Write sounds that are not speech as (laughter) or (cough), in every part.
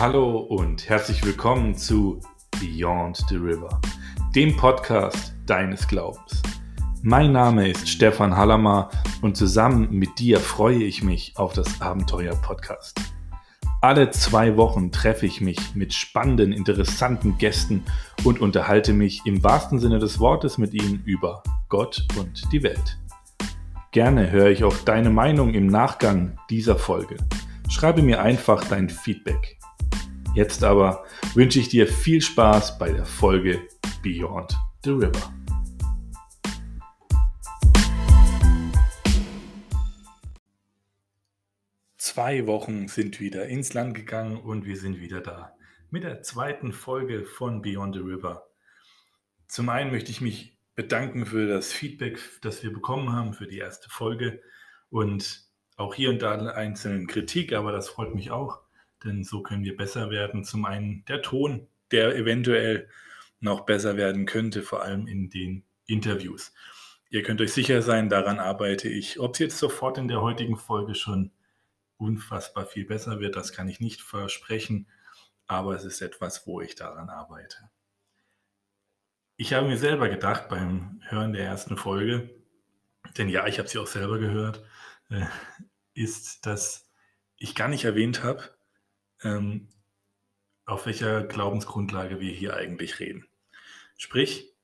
Hallo und herzlich willkommen zu Beyond the River, dem Podcast deines Glaubens. Mein Name ist Stefan Hallammer und zusammen mit dir freue ich mich auf das Abenteuer Podcast. Alle zwei Wochen treffe ich mich mit spannenden, interessanten Gästen und unterhalte mich im wahrsten Sinne des Wortes mit ihnen über Gott und die Welt. Gerne höre ich auf deine Meinung im Nachgang dieser Folge. Schreibe mir einfach dein Feedback. Jetzt aber wünsche ich dir viel Spaß bei der Folge Beyond the River. Zwei Wochen sind wieder ins Land gegangen und wir sind wieder da mit der zweiten Folge von Beyond the River. Zum einen möchte ich mich bedanken für das Feedback, das wir bekommen haben für die erste Folge und auch hier und da einzelnen Kritik, aber das freut mich auch denn so können wir besser werden. Zum einen der Ton, der eventuell noch besser werden könnte, vor allem in den Interviews. Ihr könnt euch sicher sein, daran arbeite ich. Ob es jetzt sofort in der heutigen Folge schon unfassbar viel besser wird, das kann ich nicht versprechen, aber es ist etwas, wo ich daran arbeite. Ich habe mir selber gedacht beim Hören der ersten Folge, denn ja, ich habe sie auch selber gehört, äh, ist, dass ich gar nicht erwähnt habe, ähm, auf welcher Glaubensgrundlage wir hier eigentlich reden. Sprich,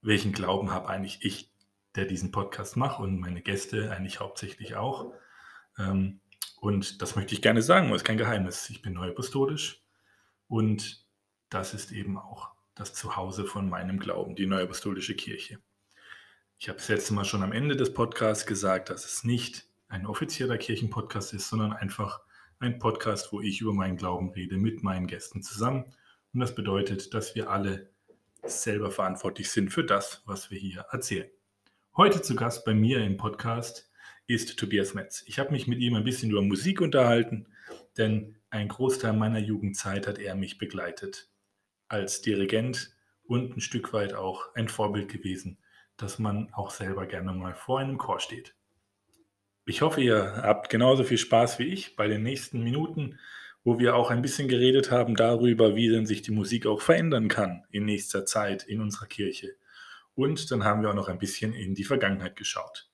welchen Glauben habe eigentlich ich, der diesen Podcast macht und meine Gäste eigentlich hauptsächlich auch. Ähm, und das möchte ich gerne sagen, das ist kein Geheimnis. Ich bin neuapostolisch und das ist eben auch das Zuhause von meinem Glauben, die neuapostolische Kirche. Ich habe es letzte Mal schon am Ende des Podcasts gesagt, dass es nicht ein offizieller Kirchenpodcast ist, sondern einfach ein Podcast, wo ich über meinen Glauben rede mit meinen Gästen zusammen. Und das bedeutet, dass wir alle selber verantwortlich sind für das, was wir hier erzählen. Heute zu Gast bei mir im Podcast ist Tobias Metz. Ich habe mich mit ihm ein bisschen über Musik unterhalten, denn ein Großteil meiner Jugendzeit hat er mich begleitet. Als Dirigent und ein Stück weit auch ein Vorbild gewesen, dass man auch selber gerne mal vor einem Chor steht. Ich hoffe, ihr habt genauso viel Spaß wie ich bei den nächsten Minuten, wo wir auch ein bisschen geredet haben darüber, wie denn sich die Musik auch verändern kann in nächster Zeit in unserer Kirche. Und dann haben wir auch noch ein bisschen in die Vergangenheit geschaut.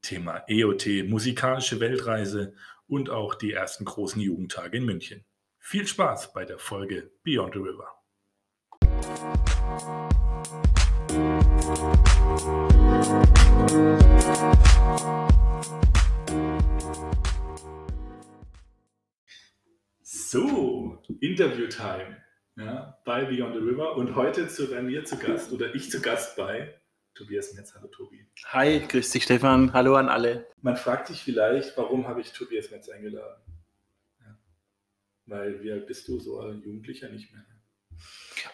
Thema EOT, musikalische Weltreise und auch die ersten großen Jugendtage in München. Viel Spaß bei der Folge Beyond the River. So, Interview-Time ja, bei Beyond the River und heute zu, bei mir zu Gast oder ich zu Gast bei Tobias Metz. Hallo Tobi. Hi, grüß dich Stefan. Hallo an alle. Man fragt sich vielleicht, warum habe ich Tobias Metz eingeladen? Ja. Weil wie alt bist du so ein Jugendlicher nicht mehr?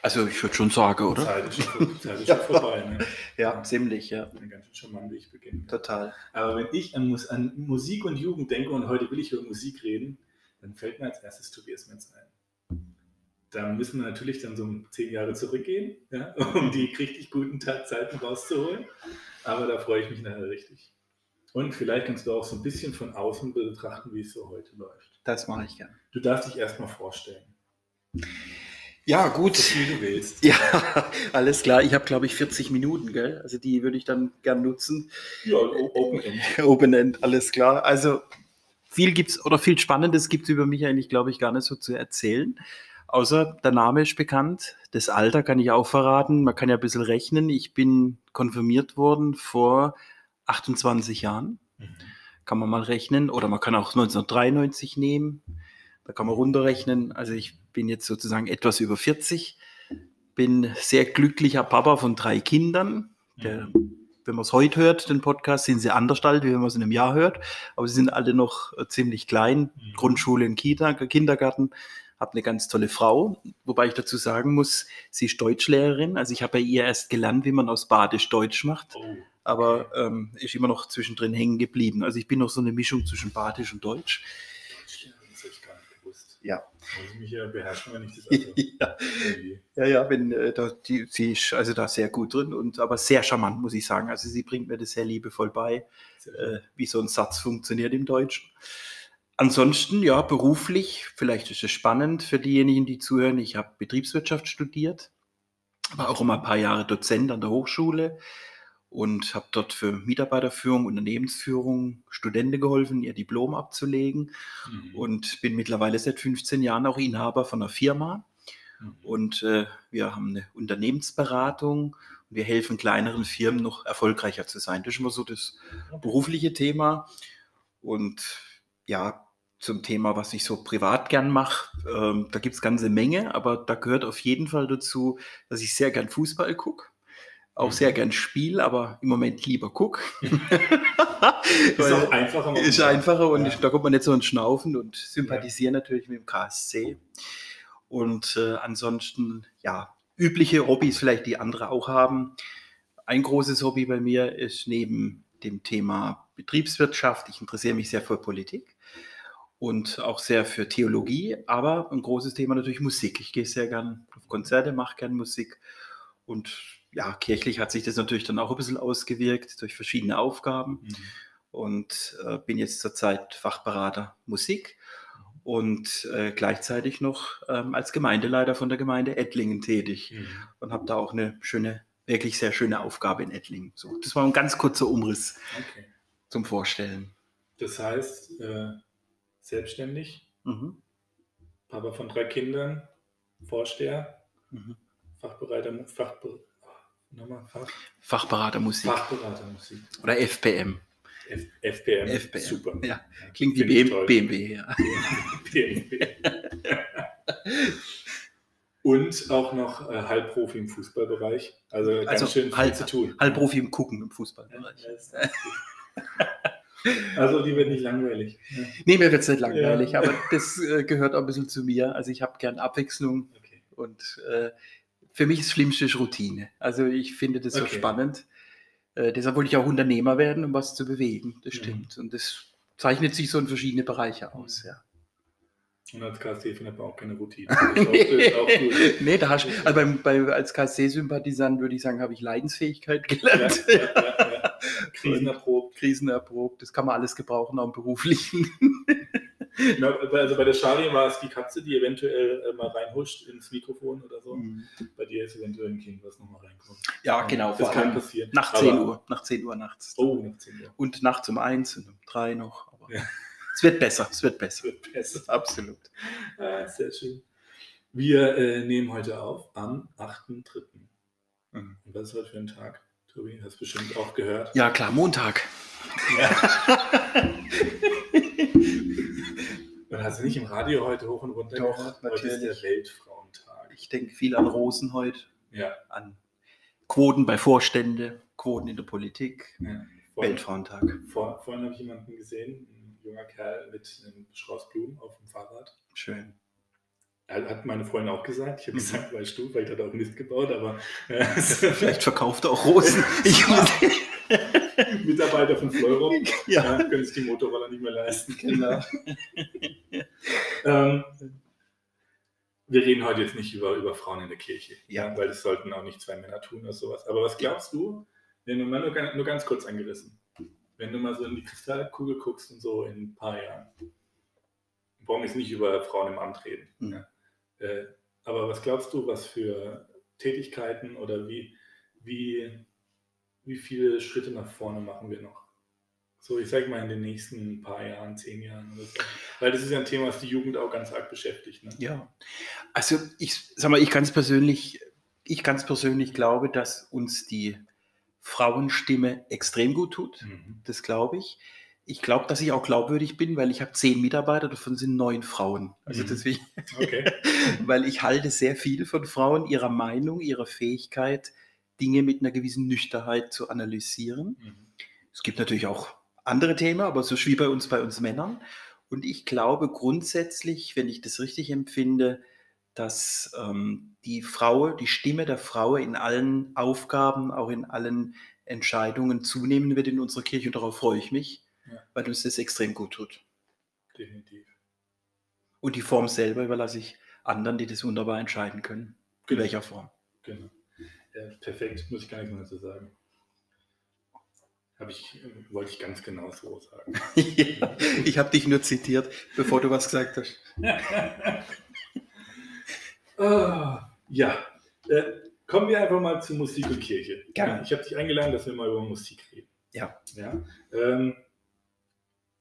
Also ich würde schon sagen, oder? Zeit ist schon, (laughs) Zeit ist schon vorbei. Ne? Ja, ja, ziemlich, ja. Ein ganz schön charmant, wie ich beginne. Total. Aber wenn ich an, an Musik und Jugend denke und heute will ich über Musik reden, dann fällt mir als erstes Tobias Metz ein. Da müssen wir natürlich dann so zehn Jahre zurückgehen, ja, (laughs) um die richtig guten Zeiten rauszuholen. Aber da freue ich mich nachher richtig. Und vielleicht kannst du auch so ein bisschen von außen betrachten, wie es so heute läuft. Das mache ich gerne. Du darfst dich erstmal vorstellen. Ja, gut. So viel du willst. Ja, (laughs) alles klar. Ich habe, glaube ich, 40 Minuten, gell? Also die würde ich dann gern nutzen. Ja, Open End. (laughs) Open End, alles klar. Also viel gibt's oder viel Spannendes gibt es über mich eigentlich, glaube ich, gar nicht so zu erzählen. Außer der Name ist bekannt. Das Alter kann ich auch verraten. Man kann ja ein bisschen rechnen. Ich bin konfirmiert worden vor 28 Jahren. Mhm. Kann man mal rechnen. Oder man kann auch 1993 nehmen. Da kann man runterrechnen. Also ich bin jetzt sozusagen etwas über 40. Bin sehr glücklicher Papa von drei Kindern. Der mhm wenn man es heute hört, den Podcast, sind sie anders alt, wie wenn man es in einem Jahr hört. Aber sie sind alle noch äh, ziemlich klein. Mhm. Grundschule und Kita, Kindergarten. Habe eine ganz tolle Frau, wobei ich dazu sagen muss, sie ist Deutschlehrerin. Also ich habe bei ihr erst gelernt, wie man aus Badisch Deutsch macht. Oh. Aber ähm, ist immer noch zwischendrin hängen geblieben. Also ich bin noch so eine Mischung zwischen Badisch und Deutsch. Das hätte ich gar nicht gewusst. Ja. Muss ich mich ja beherrschen, wenn ich das (laughs) also ja. ja, ja, wenn, äh, da, die, sie ist also da sehr gut drin und aber sehr charmant, muss ich sagen. Also sie bringt mir das sehr liebevoll bei, äh, wie so ein Satz funktioniert im Deutschen. Ansonsten, ja, beruflich, vielleicht ist es spannend für diejenigen, die zuhören. Ich habe Betriebswirtschaft studiert, war auch immer ein paar Jahre Dozent an der Hochschule und habe dort für Mitarbeiterführung, Unternehmensführung Studenten geholfen, ihr Diplom abzulegen Mhm. und bin mittlerweile seit 15 Jahren auch Inhaber von einer Firma. Mhm. Und äh, wir haben eine Unternehmensberatung und wir helfen kleineren Firmen noch erfolgreicher zu sein. Das ist immer so das berufliche Thema. Und ja, zum Thema, was ich so privat gern mache, ähm, da gibt es ganze Menge, aber da gehört auf jeden Fall dazu, dass ich sehr gern Fußball gucke. Auch Mhm. sehr gern spiele, aber im Moment lieber gucke. (laughs) Ist auch einfacher. Ist einfacher und Ja. da kommt man nicht so ins Schnaufen und sympathisieren natürlich mit dem KSC. Und äh, ansonsten, ja, übliche Hobbys vielleicht, die andere auch haben. Ein großes Hobby bei mir ist neben dem Thema Betriebswirtschaft, ich interessiere mich sehr für Politik und auch sehr für Theologie, aber ein großes Thema natürlich Musik. Ich gehe sehr gern auf Konzerte, mache gern Musik und ja, kirchlich hat sich das natürlich dann auch ein bisschen ausgewirkt durch verschiedene Aufgaben Mhm. und äh, bin jetzt zurzeit Fachberater Musik und äh, gleichzeitig noch ähm, als Gemeindeleiter von der Gemeinde Ettlingen tätig Mhm. und habe da auch eine schöne, wirklich sehr schöne Aufgabe in Ettlingen. So, das war ein ganz kurzer Umriss Okay. zum Vorstellen. Das heißt, äh, selbstständig, Mhm. Papa von drei Kindern, Vorsteher, Mhm. Fachbereiter, Fachbe nochmal, Fach, Fachberater Musik Fachberater Musik. oder FPM. F, FPM. FPM, Super. ja. Klingt wie BM. BMW. Ja. (laughs) BMW. Und auch noch äh, Halbprofi im Fußballbereich. Also ganz Also schön viel halb- zu tun. Halbprofi im Gucken im Fußballbereich. Also die wird nicht langweilig. Ja. Nee, mir wird es nicht langweilig, Ja. aber das äh, gehört auch ein bisschen zu mir. Also ich habe gern Abwechslung Okay. und äh, für mich ist das Schlimmste ist Routine. Also ich finde das so Okay. spannend. Äh, deshalb wollte ich auch Unternehmer werden, um was zu bewegen. Das Mhm. stimmt. Und das zeichnet sich so in verschiedene Bereiche aus. Ja. Und als KSC findet man auch keine Routine. (laughs) Das ist auch, nee, da hast also beim, bei, als KSC-Sympathisant würde ich sagen, habe ich Leidensfähigkeit gelernt. ja, ja, ja. (laughs) Krisen erprobt. Krisen erprobt, das kann man alles gebrauchen, auch im beruflichen. Na, Also bei der Charlie war es die Katze, die eventuell äh, mal reinhuscht ins Mikrofon oder so. Bei dir ist eventuell ein Kind, was nochmal reinkommt. Ja, genau. Das kann passieren. Nach Aber- 10 Uhr. Nach 10 Uhr nachts. Oh, nach 10 Uhr. Und nachts um eins und um drei noch. Aber Ja. Es wird besser, es wird besser. wird besser. (laughs) Absolut. Ah, sehr schön. Wir äh, nehmen heute auf am 8.3. Mhm. Und was ist heute für ein Tag? Tobi, hast bestimmt auch gehört. Ja, klar, Montag. (laughs) Und hast du nicht im Radio heute hoch und runter Doch, gehört? Heute ist der natürlich. Weltfrauentag. Ich denke viel an Rosen heute, Ja. an Quoten bei Vorstände, Quoten in der Politik, ja. Vorhin, Weltfrauentag. vor, vorhin habe ich jemanden gesehen, ein junger Kerl mit einem Strauß Blumen auf dem Fahrrad. Schön. Hat meine Freundin auch gesagt. Ich habe Mhm. gesagt, weißt du, vielleicht hat er auch Mist gebaut, aber äh, (laughs) Vielleicht verkauft er auch (laughs) Rosen. Ich (laughs) Mitarbeiter von Fleurop ja, ja, können sich die Motorroller nicht mehr leisten. genau. Ähm, wir reden heute jetzt nicht über, über Frauen in der Kirche, Ja. weil das sollten auch nicht zwei Männer tun oder sowas. Aber was glaubst du, wenn du mal nur, ganz- nur ganz kurz angerissen, wenn du mal so in die Kristallkugel guckst und so in ein paar Jahren, wir brauchen jetzt nicht über Frauen im Amt reden, Mhm. ja. Äh, aber was glaubst du, was für Tätigkeiten oder wie, wie, wie viele Schritte nach vorne machen wir noch? So, ich sag mal in den nächsten paar Jahren, zehn Jahren oder so. Weil das ist ja ein Thema, was die Jugend auch ganz arg beschäftigt. Ne? Ja, also ich sag mal, ich ganz persönlich, ich ganz persönlich glaube, dass uns die Frauenstimme extrem gut tut. Mhm. Das glaube ich. Ich glaube, dass ich auch glaubwürdig bin, weil ich habe zehn Mitarbeiter, davon sind neun Frauen. Also Mhm. deswegen, Okay. (laughs) weil ich halte sehr viel von Frauen, ihrer Meinung, ihrer Fähigkeit, Dinge mit einer gewissen Nüchternheit zu analysieren. Mhm. Es gibt natürlich auch andere Themen, aber so wie bei uns, bei uns Männern. Und ich glaube grundsätzlich, wenn ich das richtig empfinde, dass ähm, die Frau, die Stimme der Frau in allen Aufgaben, auch in allen Entscheidungen zunehmen wird in unserer Kirche. Und darauf freue ich mich, Ja. weil uns das extrem gut tut. Definitiv. Und die Form selber überlasse ich anderen, die das wunderbar entscheiden können. In Genau. welcher Form. Genau. Ja, perfekt, muss ich gar nichts mehr dazu sagen. Habe ich, wollte ich ganz genau so sagen. (laughs) ja, ich habe dich nur zitiert, bevor du was gesagt hast. oh, (laughs) ja, äh, kommen wir einfach mal zu Musik und Kirche. Gerne. Ich habe dich eingeladen, dass wir mal über Musik reden. Ja. ja? Ähm,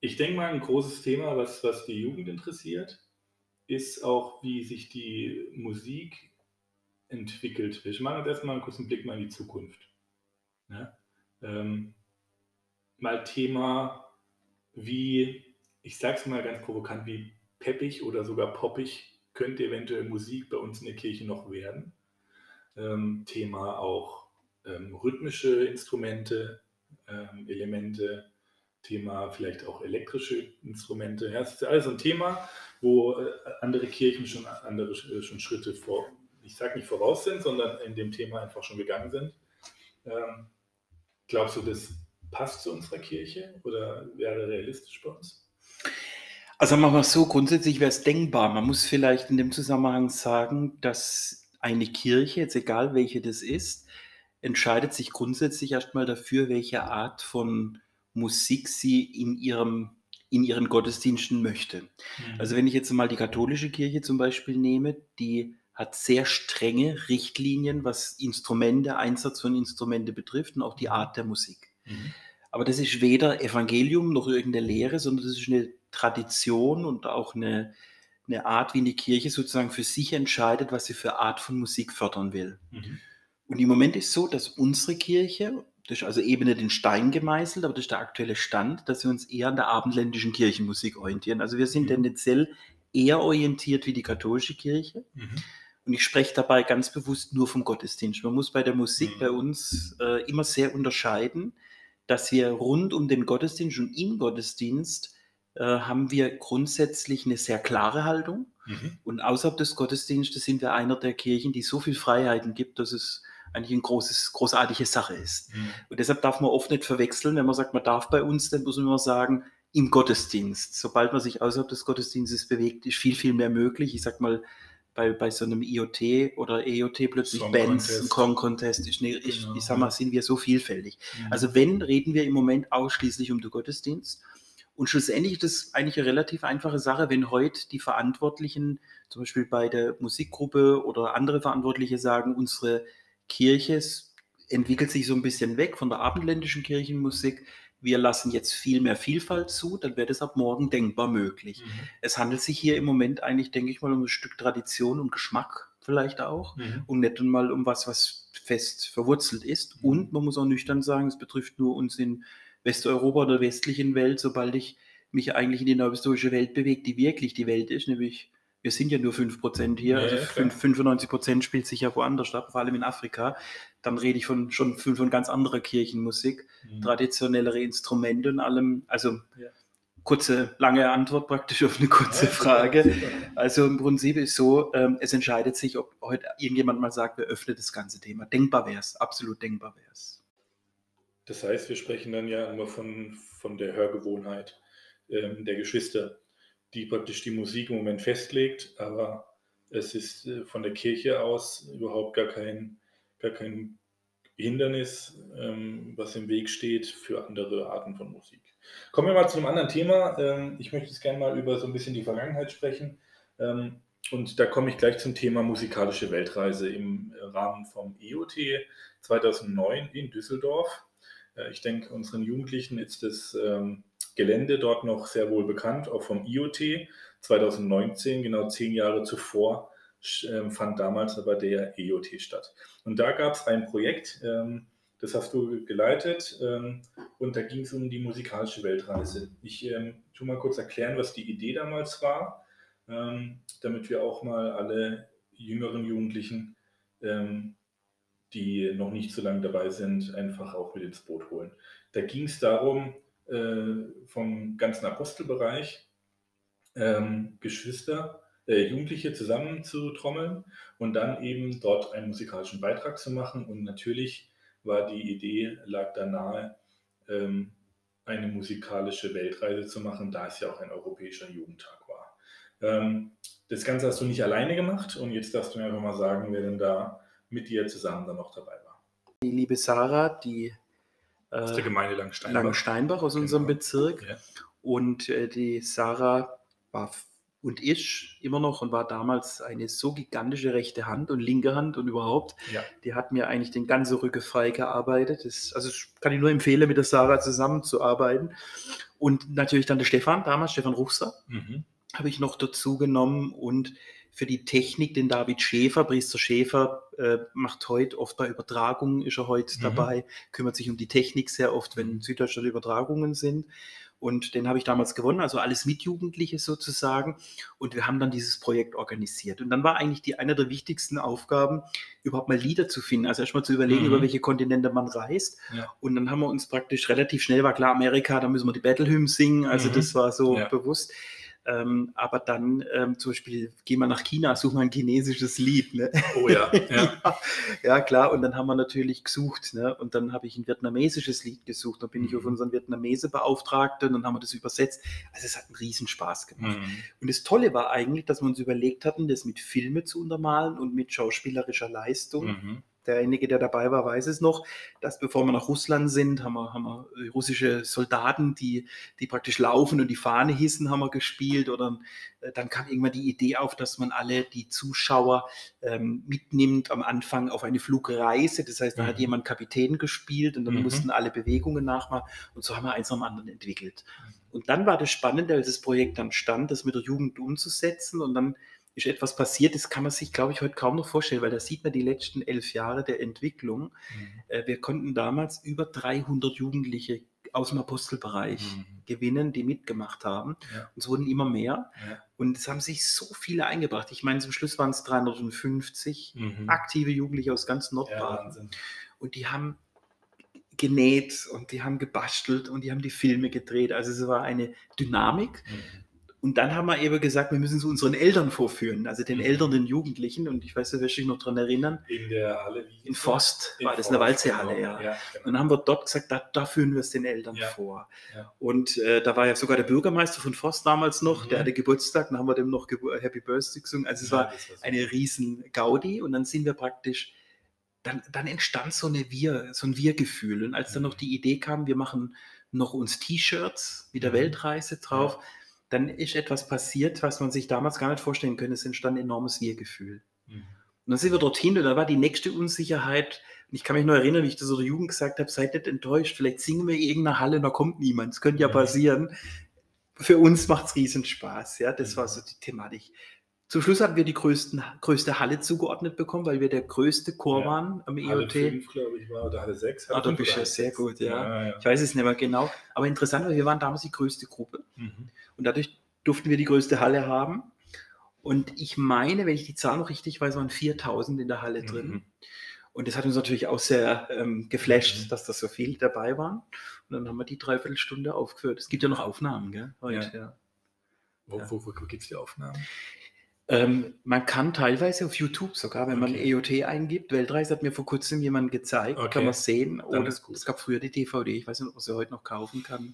ich denke mal, ein großes Thema, was, was die Jugend interessiert, ist auch, wie sich die Musik entwickelt. Wir machen jetzt erstmal einen kurzen Blick mal in die Zukunft. Ja? Ähm, mal Thema, wie, ich sag's mal ganz provokant, wie peppig oder sogar poppig könnte eventuell Musik bei uns in der Kirche noch werden. Ähm, Thema auch ähm, rhythmische Instrumente, ähm, Elemente, Thema vielleicht auch elektrische Instrumente. Ja, es ist alles ein Thema, wo äh, andere Kirchen schon andere äh, schon Schritte vor, ich sage nicht voraus sind, sondern in dem Thema einfach schon gegangen sind. Ähm, glaubst du, das passt zu unserer Kirche oder wäre realistisch bei uns? Also machen wir es so, grundsätzlich wäre es denkbar. Man muss vielleicht in dem Zusammenhang sagen, dass eine Kirche, jetzt egal welche das ist, entscheidet sich grundsätzlich erstmal dafür, welche Art von Musik sie in ihrem in ihren Gottesdiensten möchte. Mhm. Also wenn ich jetzt mal die katholische Kirche zum Beispiel nehme, die hat sehr strenge Richtlinien, was Instrumente, Einsatz von Instrumente betrifft und auch die Art der Musik. Mhm. Aber das ist weder Evangelium noch irgendeine Lehre, sondern das ist eine Tradition und auch eine, eine Art, wie eine Kirche sozusagen für sich entscheidet, was sie für Art von Musik fördern will. Mhm. Und im Moment ist so, dass unsere Kirche, das ist also eben nicht in Stein gemeißelt, aber das ist der aktuelle Stand, dass wir uns eher an der abendländischen Kirchenmusik orientieren. Also wir sind mhm. tendenziell eher orientiert wie die katholische Kirche. Mhm. Und ich spreche dabei ganz bewusst nur vom Gottesdienst. Man muss bei der Musik mhm. bei uns äh, immer sehr unterscheiden, dass wir rund um den Gottesdienst und im Gottesdienst äh, haben wir grundsätzlich eine sehr klare Haltung. Mhm. Und außerhalb des Gottesdienstes sind wir einer der Kirchen, die so viel Freiheiten gibt, dass es eigentlich eine großes, großartige Sache ist. Mhm. Und deshalb darf man oft nicht verwechseln, wenn man sagt, man darf bei uns, dann muss man immer sagen, im Gottesdienst. Sobald man sich außerhalb des Gottesdienstes bewegt, ist viel, viel mehr möglich. Ich sag mal, bei, bei so einem IoT oder EOT plötzlich Song Bands, ein Song Contest, ich, ich, genau. ich sag mal, sind wir so vielfältig. Mhm. Also wenn, reden wir im Moment ausschließlich um den Gottesdienst. Und schlussendlich ist das eigentlich eine relativ einfache Sache, wenn heute die Verantwortlichen, zum Beispiel bei der Musikgruppe oder andere Verantwortliche sagen, unsere Kirche entwickelt sich so ein bisschen weg von der abendländischen Kirchenmusik wir lassen jetzt viel mehr Vielfalt zu, dann wäre das ab morgen denkbar möglich. Mhm. Es handelt sich hier im Moment eigentlich, denke ich mal, um ein Stück Tradition und Geschmack vielleicht auch mhm. und nicht mal um was, was fest verwurzelt ist. Mhm. Und man muss auch nüchtern sagen, es betrifft nur uns in Westeuropa oder westlichen Welt, sobald ich mich eigentlich in die neuhistorische Welt bewege, die wirklich die Welt ist, nämlich wir sind ja nur 5% hier, also 95% spielt sich ja woanders ab, vor allem in Afrika. Dann rede ich von, schon von ganz anderer Kirchenmusik, mhm. traditionellere Instrumente und allem. Also ja. kurze, lange Antwort praktisch auf eine kurze ja, Frage. Also im Prinzip ist so, ähm, es entscheidet sich, ob heute irgendjemand mal sagt, wir öffnen das ganze Thema. Denkbar wäre es, absolut denkbar wäre es. Das heißt, wir sprechen dann ja immer von, von der Hörgewohnheit ähm, der Geschwister die praktisch die Musik im Moment festlegt, aber es ist äh, von der Kirche aus überhaupt gar kein, gar kein Hindernis, ähm, was im Weg steht für andere Arten von Musik. Kommen wir mal zu einem anderen Thema. Ähm, ich möchte jetzt gerne mal über so ein bisschen die Vergangenheit sprechen. Ähm, und da komme ich gleich zum Thema musikalische Weltreise im Rahmen vom EOT 2009 in Düsseldorf. Äh, ich denke, unseren Jugendlichen ist das Gelände dort noch sehr wohl bekannt, auch vom IoT 2019, genau zehn Jahre zuvor, ähm, fand damals aber der EOT statt. Und da gab es ein Projekt, ähm, das hast du geleitet, ähm, und da ging es um die musikalische Weltreise. Ich tue mal kurz erklären, was die Idee damals war, damit wir auch mal alle jüngeren Jugendlichen, die noch nicht so lange dabei sind, einfach auch mit ins Boot holen. Da ging es darum, vom ganzen Apostelbereich ähm, Geschwister, äh, Jugendliche zusammenzutrommeln und dann eben dort einen musikalischen Beitrag zu machen. Und natürlich war die Idee, lag da nahe, ähm, eine musikalische Weltreise zu machen, da es ja auch ein europäischer Jugendtag war. Ähm, das Ganze hast du nicht alleine gemacht und jetzt darfst du mir einfach mal sagen, wer denn da mit dir zusammen dann noch dabei war. Die liebe Sarah, die aus der Gemeinde Langsteinbach. Langsteinbach aus unserem Genau. Bezirk. Ja. Und äh, die Sarah war und ist immer noch und war damals eine so gigantische rechte Hand und linke Hand und überhaupt. Ja. Die hat mir eigentlich den ganzen Rücken frei gearbeitet. Das, also das kann ich nur empfehlen, mit der Sarah zusammenzuarbeiten. Und natürlich dann der Stefan, damals Stefan Ruchser, Mhm. habe ich noch dazu genommen und für die Technik den David Schäfer, Priester Schäfer, äh, macht heute oft bei Übertragungen, ist er heute Mhm. dabei, kümmert sich um die Technik sehr oft, wenn in Süddeutschland Übertragungen sind. Und den habe ich damals gewonnen, also alles mit Jugendliche sozusagen. Und wir haben dann dieses Projekt organisiert. Und dann war eigentlich die eine der wichtigsten Aufgaben, überhaupt mal Lieder zu finden. Also erstmal zu überlegen, Mhm. über welche Kontinente man reist. Ja. Und dann haben wir uns praktisch relativ schnell, war klar, Amerika, da müssen wir die Battle Hymns singen. Also Mhm. das war so Ja. bewusst. Ähm, aber dann ähm, zum Beispiel, gehen wir nach China, suchen wir ein chinesisches Lied. Ne? Oh ja, ja. (laughs) ja, ja, klar. Und dann haben wir natürlich gesucht. Ne? Und dann habe ich ein vietnamesisches Lied gesucht. Dann bin ich Mhm. auf unseren Vietnamese-Beauftragten und dann haben wir das übersetzt. Also es hat einen riesen Spaß gemacht. Mhm. Und das Tolle war eigentlich, dass wir uns überlegt hatten, das mit Filme zu untermalen und mit schauspielerischer Leistung. Mhm. Derjenige, der dabei war, weiß es noch, dass bevor wir nach Russland sind, haben wir, haben wir äh, russische Soldaten, die, die praktisch laufen und die Fahne hissen, haben wir gespielt. Oder äh, dann kam irgendwann die Idee auf, dass man alle die Zuschauer ähm, mitnimmt am Anfang auf eine Flugreise. Das heißt, da hat Mhm. jemand Kapitän gespielt und dann Mhm. mussten alle Bewegungen nachmachen. Und so haben wir eins am anderen entwickelt. Und dann war das Spannende, als das Projekt dann stand, das mit der Jugend umzusetzen. Und dann ist etwas passiert, das kann man sich, glaube ich, heute kaum noch vorstellen, weil da sieht man die letzten elf Jahre der Entwicklung. Mhm. Äh, Wir konnten damals über 300 Jugendliche aus dem Apostelbereich Mhm. gewinnen, die mitgemacht haben. Ja. Und es wurden immer mehr. Ja. Und es haben sich so viele eingebracht. Ich meine, zum Schluss waren es 350 Mhm. aktive Jugendliche aus ganz Ja, Nordbaden. Wahnsinn. und die haben genäht und die haben gebastelt und die haben die Filme gedreht. Also es war eine Dynamik. Mhm. Und dann haben wir eben gesagt, wir müssen es unseren Eltern vorführen, also den Mhm. Eltern, den Jugendlichen. Und ich weiß, da wirst du dich noch dran erinnern, In der Halle. wie in Forst In war das eine Forst, Walzehalle, genau. ja. ja Und genau. dann haben wir dort gesagt, da, da führen wir es den Eltern Ja. vor. Ja. Und äh, da war ja sogar der Bürgermeister von Forst damals noch, Mhm. der hatte Geburtstag, dann haben wir dem noch Gebur Happy Birthday gesungen. Also es war war so. eine riesen Gaudi und dann sind wir praktisch, dann, dann entstand so, eine Wir, so ein Wir-Gefühl. Und als dann noch die Idee kam, wir machen noch uns T-Shirts mit der Mhm. Weltreise drauf, dann ist etwas passiert, was man sich damals gar nicht vorstellen könnte. Es entstand ein enormes Wir-Gefühl. Mhm. Und dann sind wir dorthin und da war die nächste Unsicherheit. Und ich kann mich noch erinnern, wie ich das so der Jugend gesagt habe, seid nicht enttäuscht, vielleicht singen wir in irgendeiner Halle und da kommt niemand. Das könnte ja passieren. Für uns macht es riesen Spaß. Ja, das Mhm. war so die Thematik. Zum Schluss hatten wir die größten, größte Halle zugeordnet bekommen, weil wir der größte Chor Ja. waren am Halle EOT. 5, glaube ich, war, oder Halle 6. Ah, da bist du ja sehr gut, ja. ja, ja. Ich weiß es nicht mehr genau. Aber interessant, weil wir waren damals die größte Gruppe. Mhm. Und dadurch durften wir die größte Halle haben. Und ich meine, wenn ich die Zahl noch richtig weiß, waren 4000 in der Halle drin. Mhm. Und das hat uns natürlich auch sehr ähm, geflasht, Mhm. dass da so viel dabei waren. Und dann haben wir die Dreiviertelstunde aufgeführt. Es gibt ja noch Aufnahmen, gell? Heute, ja. Wo, Ja. wo, wo, wo gibt es die Aufnahmen? Ähm, man kann teilweise auf YouTube sogar, wenn man Okay. EOT eingibt, Weltreise hat mir vor kurzem jemand gezeigt, Okay. kann man sehen. Oder es gab früher die DVD, ich weiß nicht, ob man sie heute noch kaufen kann.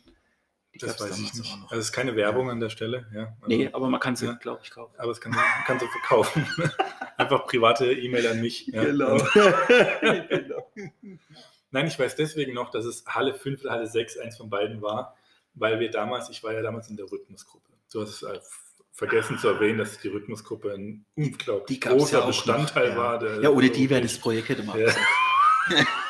Die Das weiß ich nicht. Also es ist keine Werbung an der Stelle. Ja. Also, nee, aber man kann sie, Ja. glaube ich, kaufen. Aber es kann, kannst du verkaufen. (laughs) Einfach private E-Mail an mich. Ja. Genau. Und- (laughs) genau. Nein, ich weiß deswegen noch, dass es Halle 5 oder Halle 6, eins von beiden war, weil wir damals, ich war ja damals in der Rhythmusgruppe. Du hast es äh, vergessen zu erwähnen, dass die Rhythmusgruppe ein unglaublich großer ja Bestandteil noch, war. Der Ja, ohne die wäre das Projekt hätte man Ja. (laughs)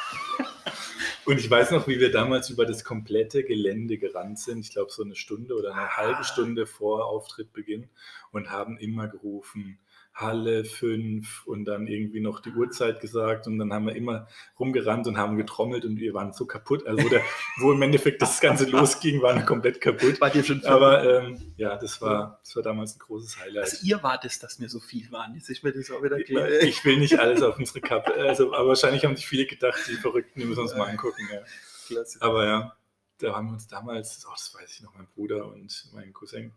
Und ich weiß noch, wie wir damals über das komplette Gelände gerannt sind. Ich glaube, so eine Stunde oder eine halbe Stunde vor Auftrittbeginn und haben immer gerufen, Halle 5 und dann irgendwie noch die Uhrzeit gesagt und dann haben wir immer rumgerannt und haben getrommelt und wir waren so kaputt. Also wo, der, (laughs) wo im Endeffekt das Ganze losging, waren wir komplett kaputt. Ihr schon Aber ähm, ja, das war, das war damals ein großes Highlight. also ihr wart es, dass wir so viel waren. Jetzt ist mir das auch wieder klar. Ich will nicht alles auf unsere Kappe. Also, aber wahrscheinlich haben sich viele gedacht, die Verrückten, die müssen uns mal angucken. Ja. Klasse. Aber ja, da haben wir uns damals, oh, das weiß ich noch, mein Bruder und mein Cousin,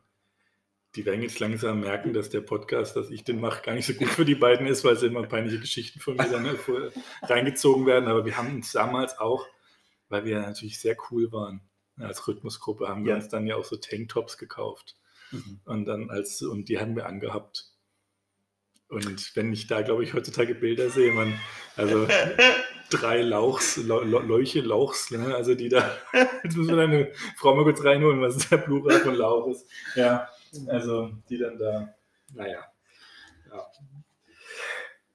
die werden jetzt langsam merken, dass der Podcast, dass ich den mache, gar nicht so gut für die beiden ist, weil sie immer peinliche Geschichten von mir dann (laughs) reingezogen werden. Aber wir haben uns damals auch, weil wir natürlich sehr cool waren, als Rhythmusgruppe, haben wir Ja. uns dann ja auch so Tanktops gekauft. Mhm. Und dann als, und die haben wir angehabt. Und wenn ich da, glaube ich, heutzutage Bilder sehe, man, also (laughs) drei Lauchs, Leuche, Lauchs, ne? also die da, jetzt müssen wir deine Frau mal kurz reinholen, was der Plural von Lauch ist. Ja, also die dann da, naja. Ja.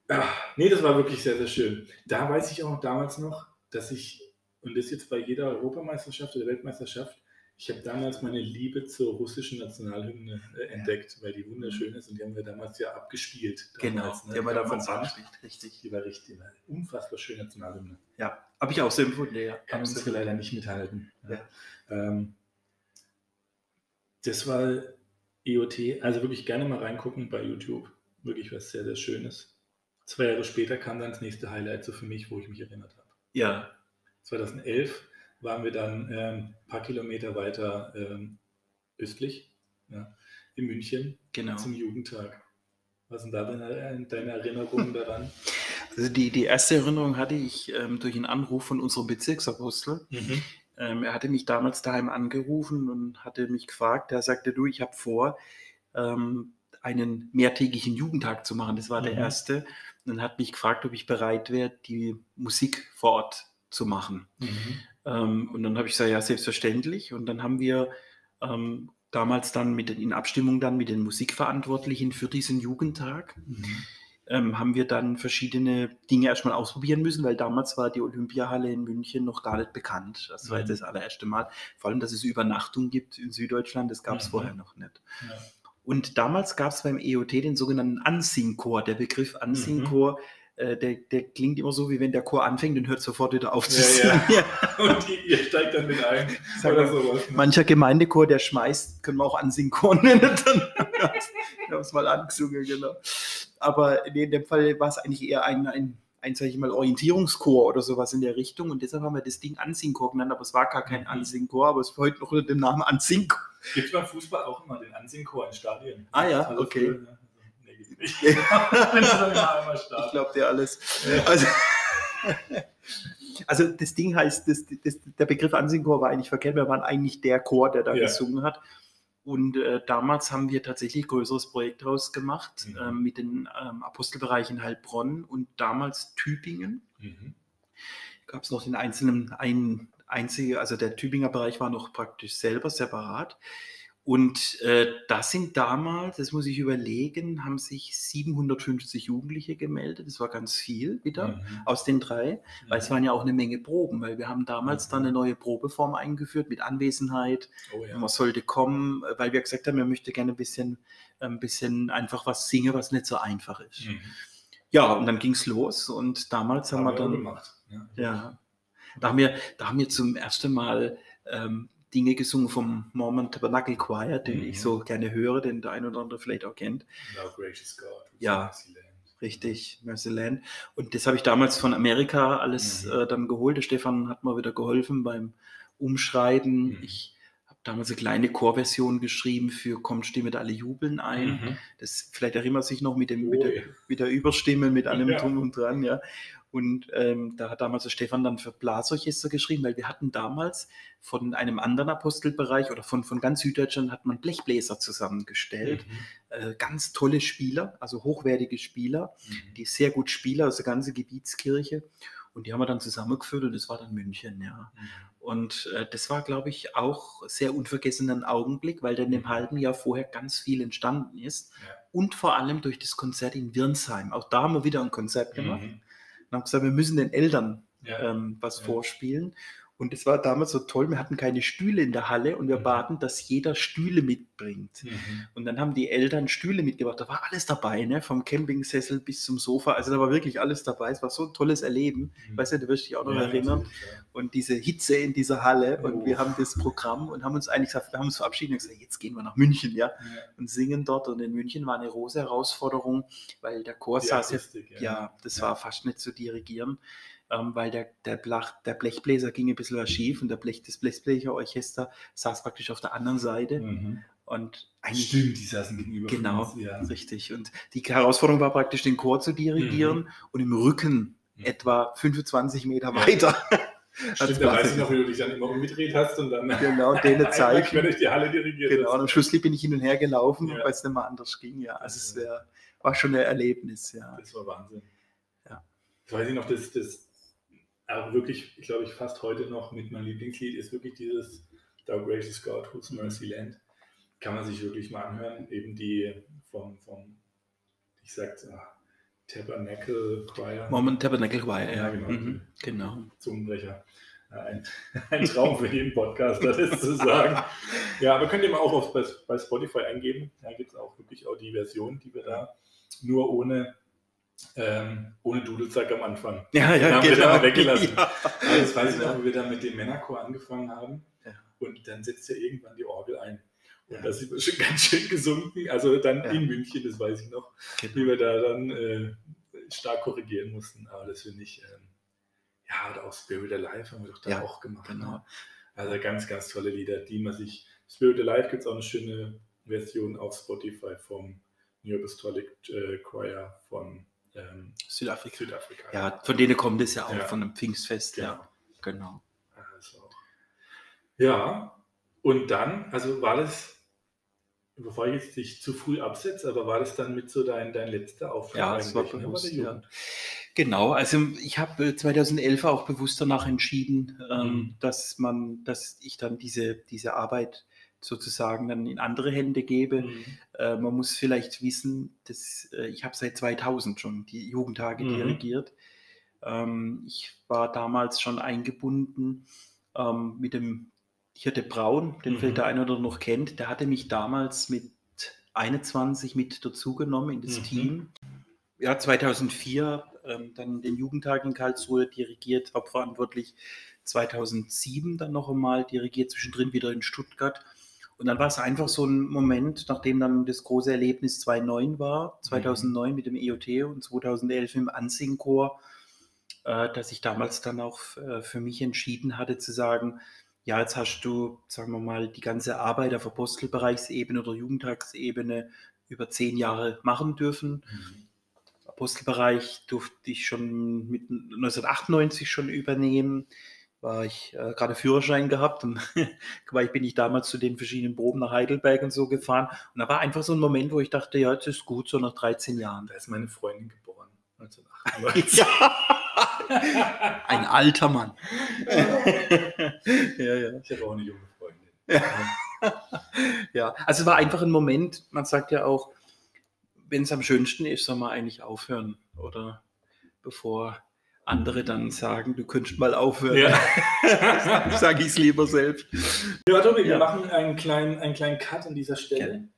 ja. Nee, das war wirklich sehr, sehr schön. Da weiß ich auch damals noch, dass ich, und das jetzt bei jeder Europameisterschaft oder Weltmeisterschaft, ich habe damals meine Liebe zur russischen Nationalhymne äh, entdeckt, weil die wunderschön ist und die haben wir damals ja abgespielt. Damals, genau, ne? die haben wir damals abgespielt, richtig. Die war richtig, eine unfassbar schöne Nationalhymne. Ja, habe ich auch so empfunden, ja. Kann uns leider nicht mithalten. Ja. Ähm, das war EOT, also wirklich gerne mal reingucken bei YouTube. Wirklich was sehr, sehr Schönes. Zwei Jahre später kam dann das nächste Highlight so für mich, wo ich mich erinnert habe. Ja. 2011 waren wir dann ähm, ein paar Kilometer weiter ähm, östlich, ja, in München, genau. zum Jugendtag. Was sind da deine, deine Erinnerungen (laughs) daran? Also die, die erste Erinnerung hatte ich ähm, durch einen Anruf von unserem Bezirksapostel. Mhm. Ähm, er hatte mich damals daheim angerufen und hatte mich gefragt, er sagte, du, ich habe vor, ähm, einen mehrtägigen Jugendtag zu machen. Das war mhm. der erste. Und dann hat mich gefragt, ob ich bereit wäre, die Musik vor Ort zu machen. Mhm. Ähm, und dann habe ich gesagt, ja, selbstverständlich. Und dann haben wir ähm, damals dann mit in Abstimmung dann mit den Musikverantwortlichen für diesen Jugendtag, mhm. Ähm, haben wir dann verschiedene Dinge erstmal ausprobieren müssen, weil damals war die Olympiahalle in München noch gar nicht bekannt. Das war mhm. das allererste Mal. Vor allem, dass es Übernachtung gibt in Süddeutschland, das gab es mhm. vorher noch nicht. Ja. Und damals gab es beim EOT den sogenannten Ansingchor. Der Begriff Ansingchor mhm. Äh, der, der, klingt immer so, wie wenn der Chor anfängt und hört sofort wieder auf zu singen. Ja, ja. (laughs) Und die, ihr steigt dann mit ein. oder sowas. Mancher Gemeindechor, der schmeißt, können wir auch Ansingchor nennen. Dann (laughs) haben es mal angesungen, genau. Aber in dem Fall war es eigentlich eher ein, ein, ein sag ich mal, Orientierungschor oder sowas in der Richtung. Und deshalb haben wir das Ding Ansingchor genannt, aber es war gar kein mhm. Ansingchor, aber es ist heute noch unter dem Namen Ansingchor. Gibt es beim Fußball auch immer den Ansingchor in Stadien? Ah ja, also okay. Für, (laughs) ich glaube dir alles. Also, also, das Ding heißt, das, das, der Begriff Ansingchor war eigentlich verkehrt. Wir waren eigentlich der Chor, der da ja. gesungen hat. Und äh, damals haben wir tatsächlich ein größeres Projekt daraus gemacht mhm. ähm, mit den ähm, Apostelbereichen Heilbronn und damals Tübingen. Mhm. Gab es noch den einzelnen, ein einzige, also der Tübinger Bereich war noch praktisch selber separat. Und äh, das sind damals, das muss ich überlegen, haben sich 750 Jugendliche gemeldet. Das war ganz viel wieder mhm. aus den drei, weil mhm. es waren ja auch eine Menge Proben, weil wir haben damals mhm. dann eine neue Probeform eingeführt mit Anwesenheit. Oh, ja. Man sollte kommen, weil wir gesagt haben, man möchte gerne ein bisschen, ein bisschen einfach was singen, was nicht so einfach ist. Mhm. Ja, und dann ging es los und damals haben, haben wir dann. Gemacht. Ja. ja. Da haben wir, da haben wir zum ersten Mal ähm, Dinge gesungen vom Mormon Tabernacle Choir, den mhm. ich so gerne höre, den der ein oder andere vielleicht auch kennt. No gracious God. Ja, richtig, Mercy Land. Und das habe ich damals von Amerika alles mhm. äh, dann geholt. Der Stefan hat mir wieder geholfen beim Umschreiben. Mhm. Ich habe damals eine kleine Chorversion geschrieben für Kommt Stimme alle jubeln ein. Mhm. Das vielleicht erinnert sich noch mit, dem, oh, mit, der, mit der Überstimme, mit allem ja. drum und dran, ja. Und ähm, da hat damals der Stefan dann für Blasorchester geschrieben, weil wir hatten damals von einem anderen Apostelbereich oder von, von ganz Süddeutschland hat man Blechbläser zusammengestellt. Mhm. Äh, ganz tolle Spieler, also hochwertige Spieler, mhm. die sehr gut Spieler aus der ganzen Gebietskirche. Und die haben wir dann zusammengeführt und das war dann München, ja. Mhm. Und äh, das war, glaube ich, auch sehr unvergessenen Augenblick, weil dann im mhm. halben Jahr vorher ganz viel entstanden ist. Ja. Und vor allem durch das Konzert in Wirnsheim. Auch da haben wir wieder ein Konzert gemacht. Mhm und haben gesagt, wir müssen den Eltern ja. ähm, was ja. vorspielen. Und es war damals so toll, wir hatten keine Stühle in der Halle und wir mhm. baten, dass jeder Stühle mitbringt. Mhm. Und dann haben die Eltern Stühle mitgebracht. Da war alles dabei, ne? vom Campingsessel bis zum Sofa. Also da war wirklich alles dabei. Es war so ein tolles Erleben. Mhm. Weißt du, du wirst dich auch noch ja, erinnern. Und diese Hitze in dieser Halle. Oh. Und wir haben das Programm und haben uns eigentlich gesagt, wir haben uns verabschiedet und gesagt, jetzt gehen wir nach München, ja, ja. und singen dort. Und in München war eine große Herausforderung, weil der Chor saß ja, ja, das war fast nicht zu dirigieren ähm, weil der, der, Blach, der, Blechbläser ging ein bisschen was schief und der Blech, das Blechbläserorchester saß praktisch auf der anderen Seite. Mhm. Und eigentlich, Stimmt, die saßen gegenüber. Genau, uns, ja. richtig. Und die Herausforderung war praktisch, den Chor zu dirigieren mhm. und im Rücken mhm. etwa 25 Meter weiter (laughs) Stimmt, da weiß ich noch, wie du dich dann immer umgedreht hast und dann genau, (laughs) denen zeigen. quer durch die Halle dirigiert Genau, hast. und am Schluss bin ich hin und her gelaufen, Ja. weil es nicht mehr anders ging. Ja, also es wär, war schon ein Erlebnis, ja. Das war Wahnsinn. Ja. Das weiß ich noch, das, das aber wirklich, glaube ich, fast heute noch mit meinem Lieblingslied ist wirklich dieses Thou Gracious God, Whose Mercy Land. Kann man sich wirklich mal anhören. Eben die vom, vom ich sag's, ah, Tabernacle Choir. Moment Tabernacle Choir, Ja, ja. genau. Mhm, genau. Zungenbrecher. Ja, Ein, (laughs) ein Traum für jeden Podcaster, das zu sagen. Ja, aber könnt ihr mal auch auf, bei, bei Spotify eingeben. Da gibt es auch wirklich auch die Version, die wir da nur ohne, ähm, ohne Dudelsack am Anfang. Ja, Den haben wir genau. dann weggelassen. Ja. Das weiß ich noch, wie wir dann mit dem Männerchor angefangen haben. Ja. Und dann setzt ja irgendwann die Orgel ein. Und Ja. da sind wir schon ganz schön gesunken. Also dann Ja. in München, das weiß ich noch, Genau. wie wir da dann äh, stark korrigieren mussten. Aber das finde ich, ähm, ja, oder auch Spirit Alive haben wir doch da Ja, auch gemacht. genau. Ne? Also ganz, ganz tolle Lieder, die man sich. Spirit Alive gibt es auch eine schöne Version auf Spotify vom New Apostolic äh, Choir von ähm, Südafrika. Südafrika. Ja, von denen kommt es ja auch, Ja. von dem Pfingstfest. Genau. Ja, genau. Also, ja, und dann, also war das, bevor ich jetzt dich zu früh absetze, aber war das dann mit so dein, dein letzter Auftrag? Ja, es war ne, bewusst, der ja. Genau, also ich habe äh, 2011 auch bewusst danach entschieden, ähm, Mhm. dass man, dass ich dann diese, diese Arbeit sozusagen dann in andere Hände gebe. Mhm. Äh, man muss vielleicht wissen, dass äh, ich habe seit 2000 schon die Jugendtage Mhm. dirigiert. Ähm, ich war damals schon eingebunden ähm, mit dem Hirte Braun, den Mhm. vielleicht der eine oder noch kennt. Der hatte mich damals mit 21 mit dazugenommen in das Mhm. Team. Ja, 2004 ähm, dann den Jugendtag in Karlsruhe dirigiert, hauptverantwortlich. 2007 dann noch einmal dirigiert, zwischendrin wieder in Stuttgart. Und dann war es einfach so ein Moment, nachdem dann das große Erlebnis 2009 war, 2009 mit dem EOT und 2011 im Ansingchor, äh, dass ich damals dann auch äh, für mich entschieden hatte zu sagen, ja, jetzt hast du, sagen wir mal, die ganze Arbeit auf Apostelbereichsebene oder Jugendtagsebene über zehn Jahre machen dürfen. Mhm. Apostelbereich durfte ich schon mit 1998 schon übernehmen. War ich äh, gerade Führerschein gehabt und (laughs) war ich, bin ich damals zu den verschiedenen Proben nach Heidelberg und so gefahren. Und da war einfach so ein Moment, wo ich dachte, ja, das ist gut, so nach 13 Jahren. Da ist meine Freundin geboren, 1998. ja. (laughs) Ein alter Mann. (laughs) ja, ja. Ich habe auch eine junge Freundin. Ja, also es war einfach ein Moment, man sagt ja auch, wenn es am schönsten ist, soll man eigentlich aufhören, oder? Bevor andere dann sagen, du könntest mal aufhören. Ja. (laughs) Sage ich es lieber selbst. Ja, Tobi, wir Ja. machen einen kleinen, einen kleinen Cut an dieser Stelle. Gerne.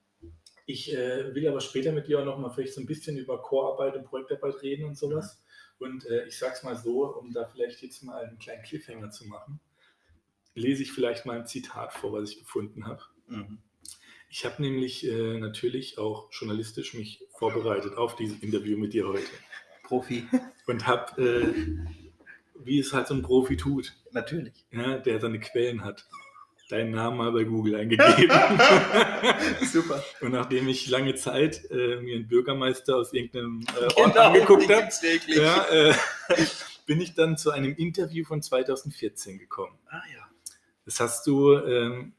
Ich äh, will aber später mit dir auch noch mal vielleicht so ein bisschen über Chorarbeit und Projektarbeit reden und sowas. Und äh, ich sag's mal so, um da vielleicht jetzt mal einen kleinen Cliffhanger zu machen, lese ich vielleicht mal ein Zitat vor, was ich gefunden habe. Mhm. Ich habe nämlich äh, natürlich auch journalistisch mich vorbereitet auf dieses Interview mit dir heute Profi. (laughs) und habe, äh, wie es halt so ein Profi tut, Natürlich. ja, der seine Quellen hat, deinen Namen mal bei Google eingegeben. (laughs) Super. Und nachdem ich lange Zeit äh, mir einen Bürgermeister aus irgendeinem äh, Ort Genau, angeguckt habe, ja, äh, (laughs) bin ich dann zu einem Interview von 2014 gekommen. Ah ja. Das hast du ähm,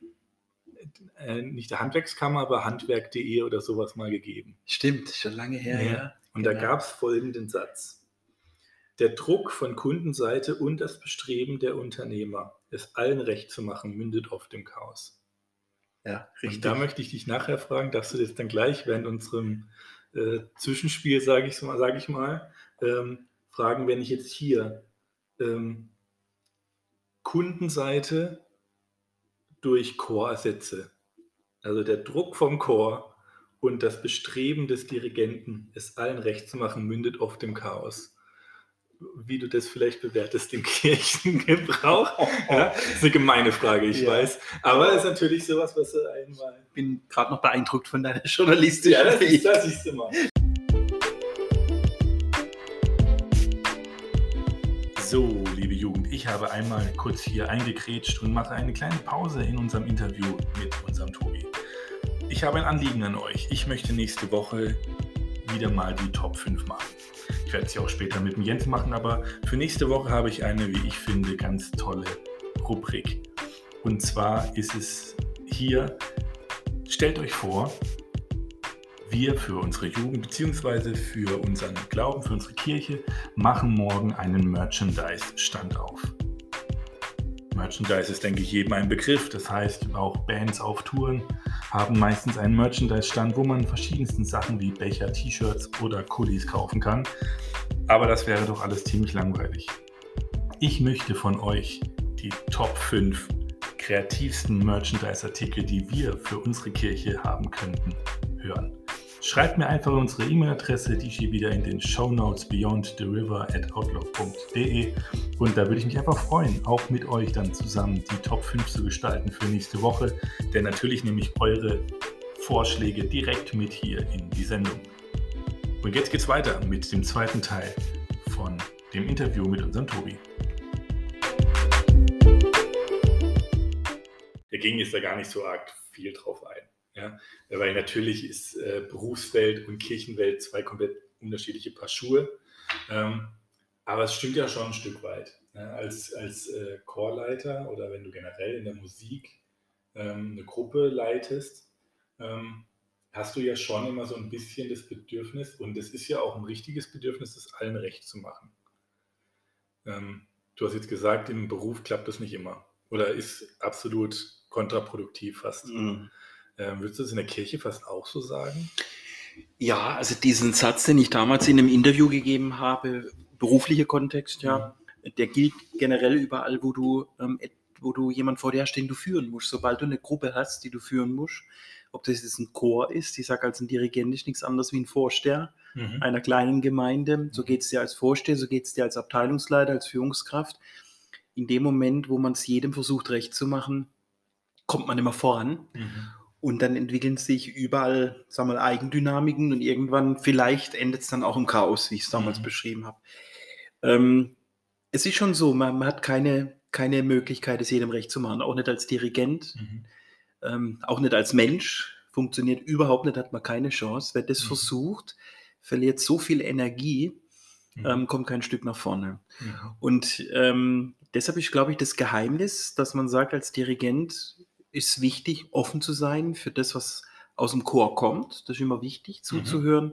äh, nicht der Handwerkskammer, aber handwerk.de oder sowas mal gegeben. Stimmt, schon lange her, Ja. ja. Und da Genau. gab es folgenden Satz. Der Druck von Kundenseite und das Bestreben der Unternehmer, es allen recht zu machen, mündet oft im Chaos. Ja, Und richtig. da möchte ich dich nachher fragen, darfst du das dann gleich während unserem äh, Zwischenspiel, sage ich, mal- sag ich mal, ähm, fragen, wenn ich jetzt hier ähm, Kundenseite durch Core ersetze. Also der Druck vom Chor und das Bestreben des Dirigenten, es allen recht zu machen, mündet oft im Chaos. Wie du das vielleicht bewertest, den (laughs) Kirchengebrauch. Ja, ist eine gemeine Frage, ich Ja. weiß. Aber es ist natürlich sowas, was du einmal. Ich bin gerade noch beeindruckt von deiner journalistischen Ja, das ist das ist immer. So, liebe Jugend, ich habe einmal kurz hier eingekrätscht und mache eine kleine Pause in unserem Interview mit unserem Tobi. Ich habe ein Anliegen an euch. Ich möchte nächste Woche wieder mal die Top 5 machen. Ich werde ja auch später mit dem Jens machen, aber für nächste Woche habe ich eine, wie ich finde, ganz tolle Rubrik. Und zwar ist es hier, stellt euch vor, wir für unsere Jugend bzw. für unseren Glauben, für unsere Kirche machen morgen einen Merchandise-Stand auf. Merchandise ist, denke ich, jedem ein Begriff. Das heißt, auch Bands auf Touren haben meistens einen Merchandise-Stand, wo man verschiedensten Sachen wie Becher, T-Shirts oder Kulis kaufen kann. Aber das wäre doch alles ziemlich langweilig. Ich möchte von euch die Top 5 kreativsten Merchandise-Artikel, die wir für unsere Kirche haben könnten, hören. Schreibt mir einfach unsere E-Mail-Adresse, die steht wieder in den Show Notes beyondtheriver at outlook.de. Und da würde ich mich einfach freuen, auch mit euch dann zusammen die Top 5 zu gestalten für nächste Woche. Denn natürlich nehme ich eure Vorschläge direkt mit hier in die Sendung. Und jetzt geht's weiter mit dem zweiten Teil von dem Interview mit unserem Tobi. Der ging jetzt da gar nicht so arg viel drauf ein. Ja? Weil natürlich ist äh, Berufswelt und Kirchenwelt zwei komplett unterschiedliche Paar Schuhe. Ähm, aber es stimmt ja schon ein Stück weit. Ne? Als, als äh, Chorleiter oder wenn du generell in der Musik ähm, eine Gruppe leitest, ähm, hast du ja schon immer so ein bisschen das Bedürfnis, und es ist ja auch ein richtiges Bedürfnis, es allen recht zu machen. Ähm, du hast jetzt gesagt, im Beruf klappt das nicht immer oder ist absolut kontraproduktiv fast. Mhm. Ähm, würdest du das in der Kirche fast auch so sagen? Ja, also diesen Satz, den ich damals in einem Interview gegeben habe, beruflicher Kontext, ja, mhm. der gilt generell überall, wo du, ähm, wo du jemanden vor dir hast, den du führen musst. Sobald du eine Gruppe hast, die du führen musst, ob das jetzt ein Chor ist, ich sage als ein Dirigent ist nichts anderes wie ein Vorsteher mhm. einer kleinen Gemeinde. So mhm. geht es dir als Vorsteher, so geht es dir als Abteilungsleiter, als Führungskraft. In dem Moment, wo man es jedem versucht, recht zu machen, kommt man immer voran. Mhm. Und dann entwickeln sich überall, sagen wir mal, Eigendynamiken und irgendwann vielleicht endet es dann auch im Chaos, wie ich es damals mhm. beschrieben habe. Ähm, es ist schon so, man, man, hat keine, keine Möglichkeit, es jedem recht zu machen, auch nicht als Dirigent, mhm. ähm, auch nicht als Mensch, funktioniert überhaupt nicht, hat man keine Chance. Wer das mhm. versucht, verliert so viel Energie, mhm. ähm, kommt kein Stück nach vorne. Und ähm, deshalb ist, glaube ich, das Geheimnis, dass man sagt, als Dirigent, ist wichtig, offen zu sein für das, was aus dem Chor kommt. Das ist immer wichtig, mhm. zuzuhören, mhm.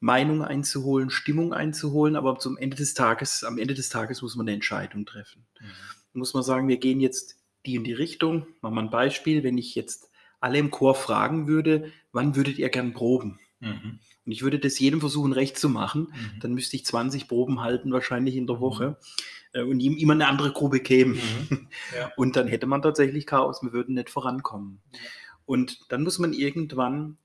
Meinung einzuholen, Stimmung einzuholen, aber zum Ende des Tages, am Ende des Tages muss man eine Entscheidung treffen. Mhm. Muss man sagen, wir gehen jetzt die in die Richtung. Machen wir ein Beispiel. Wenn ich jetzt alle im Chor fragen würde, wann würdet ihr gern proben? Mhm. Und ich würde das jedem versuchen, recht zu machen. Mhm. Dann müsste ich 20 Proben halten, wahrscheinlich in der mhm. Woche. Äh, und ihm immer eine andere Gruppe geben. Mhm. (laughs) Ja. Und dann hätte man tatsächlich Chaos. Wir würden nicht vorankommen. Ja. Und dann muss man irgendwann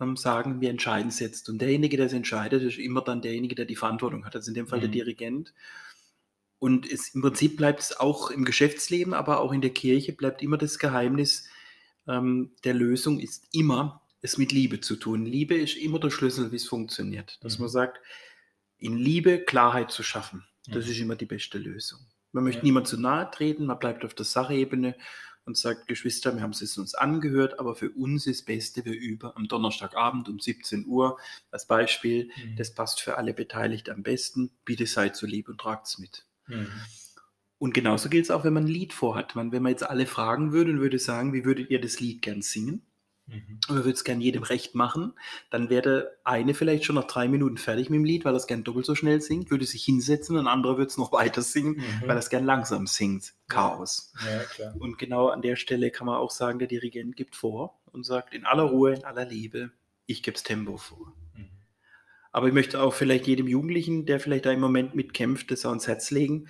ähm, sagen, wir entscheiden es jetzt. Und derjenige, der es entscheidet, ist immer dann derjenige, der die Verantwortung hat. Also in dem Fall der mhm. Dirigent. Und es, im Prinzip bleibt es auch im Geschäftsleben, aber auch in der Kirche bleibt immer das Geheimnis ähm, der Lösung ist immer, es mit Liebe zu tun. Liebe ist immer der Schlüssel, wie es funktioniert. Dass mhm. man sagt, in Liebe Klarheit zu schaffen. Das mhm. ist immer die beste Lösung. Man möchte ja. niemand zu nahe treten, man bleibt auf der Sachebene und sagt, Geschwister, wir haben es uns angehört, aber für uns ist das Beste, wir über am Donnerstagabend um 17 Uhr als Beispiel. Mhm. Das passt für alle Beteiligten am besten. Bitte seid so lieb und tragt es mit. Mhm. Und genauso gilt es auch, wenn man ein Lied vorhat. Man, wenn man jetzt alle fragen würde und würde sagen, wie würdet ihr das Lied gern singen? Mhm. Und man würde es gerne jedem recht machen, dann wäre eine vielleicht schon nach drei Minuten fertig mit dem Lied, weil er es gern doppelt so schnell singt, würde sich hinsetzen ein anderer würde es noch (laughs) weiter singen, mhm. weil er es gern langsam singt. Chaos. Ja, und genau an der Stelle kann man auch sagen, der Dirigent gibt vor und sagt in aller Ruhe, in aller Liebe, ich gebe das Tempo vor. Mhm. Aber ich möchte auch vielleicht jedem Jugendlichen, der vielleicht da im Moment mitkämpft, das ans Herz legen,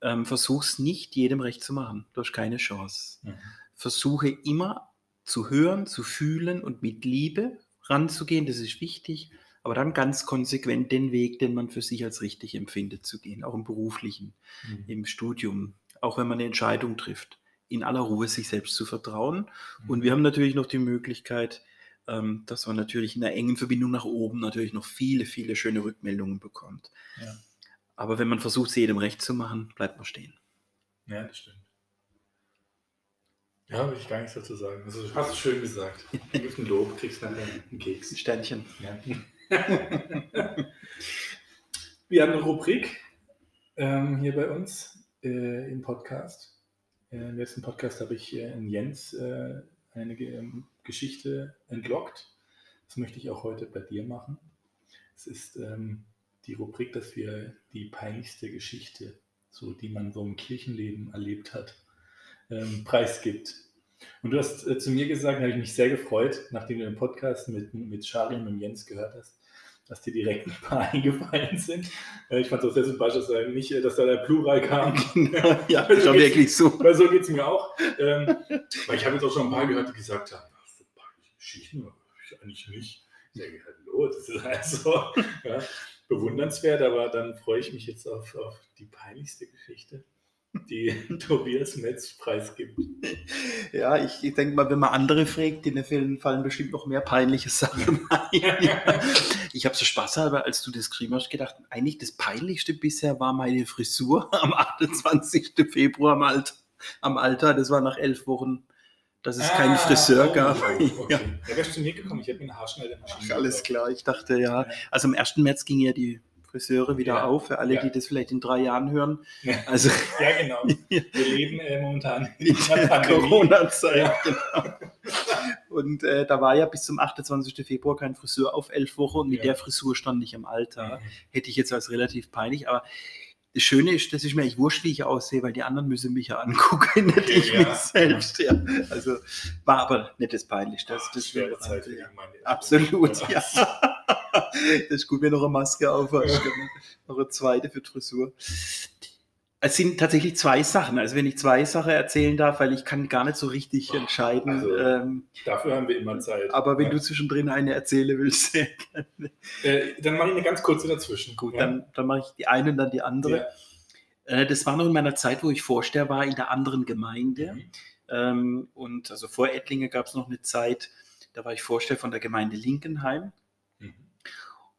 ähm, versuch's nicht jedem recht zu machen. Du hast keine Chance. Mhm. Versuche immer zu hören, zu fühlen und mit Liebe ranzugehen, das ist wichtig, aber dann ganz konsequent den Weg, den man für sich als richtig empfindet, zu gehen, auch im beruflichen, mhm. im Studium, auch wenn man eine Entscheidung trifft, in aller Ruhe sich selbst zu vertrauen. Mhm. Und wir haben natürlich noch die Möglichkeit, ähm, dass man natürlich in einer engen Verbindung nach oben natürlich noch viele, viele schöne Rückmeldungen bekommt. Ja. Aber wenn man versucht, sie jedem recht zu machen, bleibt man stehen. Ja, das stimmt. Ja, will ich gar nichts dazu sagen. Also, du hast es schön gesagt. Gib ein Lob, kriegst nachher einen Keks. Ein Sternchen. Ja. (laughs) Wir haben eine Rubrik ähm, hier bei uns äh, im Podcast. Äh, Im letzten Podcast habe ich äh, in Jens äh, eine ähm, Geschichte entlockt. Das möchte ich auch heute bei dir machen. Es ist ähm, die Rubrik, dass wir die peinlichste Geschichte, so die man so im Kirchenleben erlebt hat, ähm, preisgibt. Und du hast äh, zu mir gesagt, da habe ich mich sehr gefreut, nachdem du den Podcast mit, mit Charlie und Jens gehört hast, dass dir direkt ein paar (laughs) eingefallen sind. Äh, ich fand es auch sehr sympathisch, dass da, nicht, dass da der Plural kam. (laughs) ja, ist schon wirklich so. Weil so geht es mir auch. Ähm, (laughs) weil ich habe jetzt auch schon ein paar gehört, die gesagt haben, so peinliche Geschichten, ich eigentlich nicht. Ich denke, hallo, das ist also ja, bewundernswert, aber dann freue ich mich jetzt auf, auf die peinlichste Geschichte die (laughs) Tobias Metz preisgibt. Ja, ich, ich denke mal, wenn man andere fragt, denen fallen bestimmt noch mehr peinliche Sachen ein. (laughs) ich habe so spaßhalber, als du das geschrieben hast, gedacht, eigentlich das Peinlichste bisher war meine Frisur am 28. Februar am Alter. Am Alter, das war nach elf Wochen dass es ah, keinen Friseur oh, gab. Okay. (laughs) ja. Da wärst du nie gekommen, ich hätte mir eine Haarschneidemaschine. Alles klar, ich dachte ja. Also am 1. März ging ja die Friseure wieder ja. auf, für alle, ja. die das vielleicht in drei Jahren hören. Also, (laughs) ja, genau. (laughs) Wir leben äh, momentan in der Corona-Zeit. Ja. Genau. Und äh, da war ja bis zum 28. Februar kein Friseur auf elf Wochen und mit der Frisur stand ich am Alter. Mhm. Hätte ich jetzt als relativ peinlich, aber das Schöne ist, dass ich mir echt wurscht, wie ich aussehe, weil die anderen müssen mich ja angucken, (laughs) nicht ich ja. mich selbst. Ja. Also war aber nicht das Peinlichste. Das, das schwere Zeit für ja. Absolut, ja. (laughs) das ist gut, wenn du noch eine Maske auf hast. (laughs) Genau. noch eine zweite für Frisur. Es sind tatsächlich zwei Sachen. Also wenn ich zwei Sachen erzählen darf, weil ich kann gar nicht so richtig entscheiden. Also, ähm, dafür haben wir immer Zeit. Aber wenn ja. du zwischendrin eine erzählen willst, sehr gerne. Äh, dann mache ich eine ganz kurze dazwischen. Gut, ja? dann, dann mache ich die eine und dann die andere. Ja. Äh, das war noch in meiner Zeit, wo ich Vorsteher war in der anderen Gemeinde. Mhm. Ähm, und also vor Ettlinge gab es noch eine Zeit, da war ich Vorsteher von der Gemeinde Linkenheim. Mhm.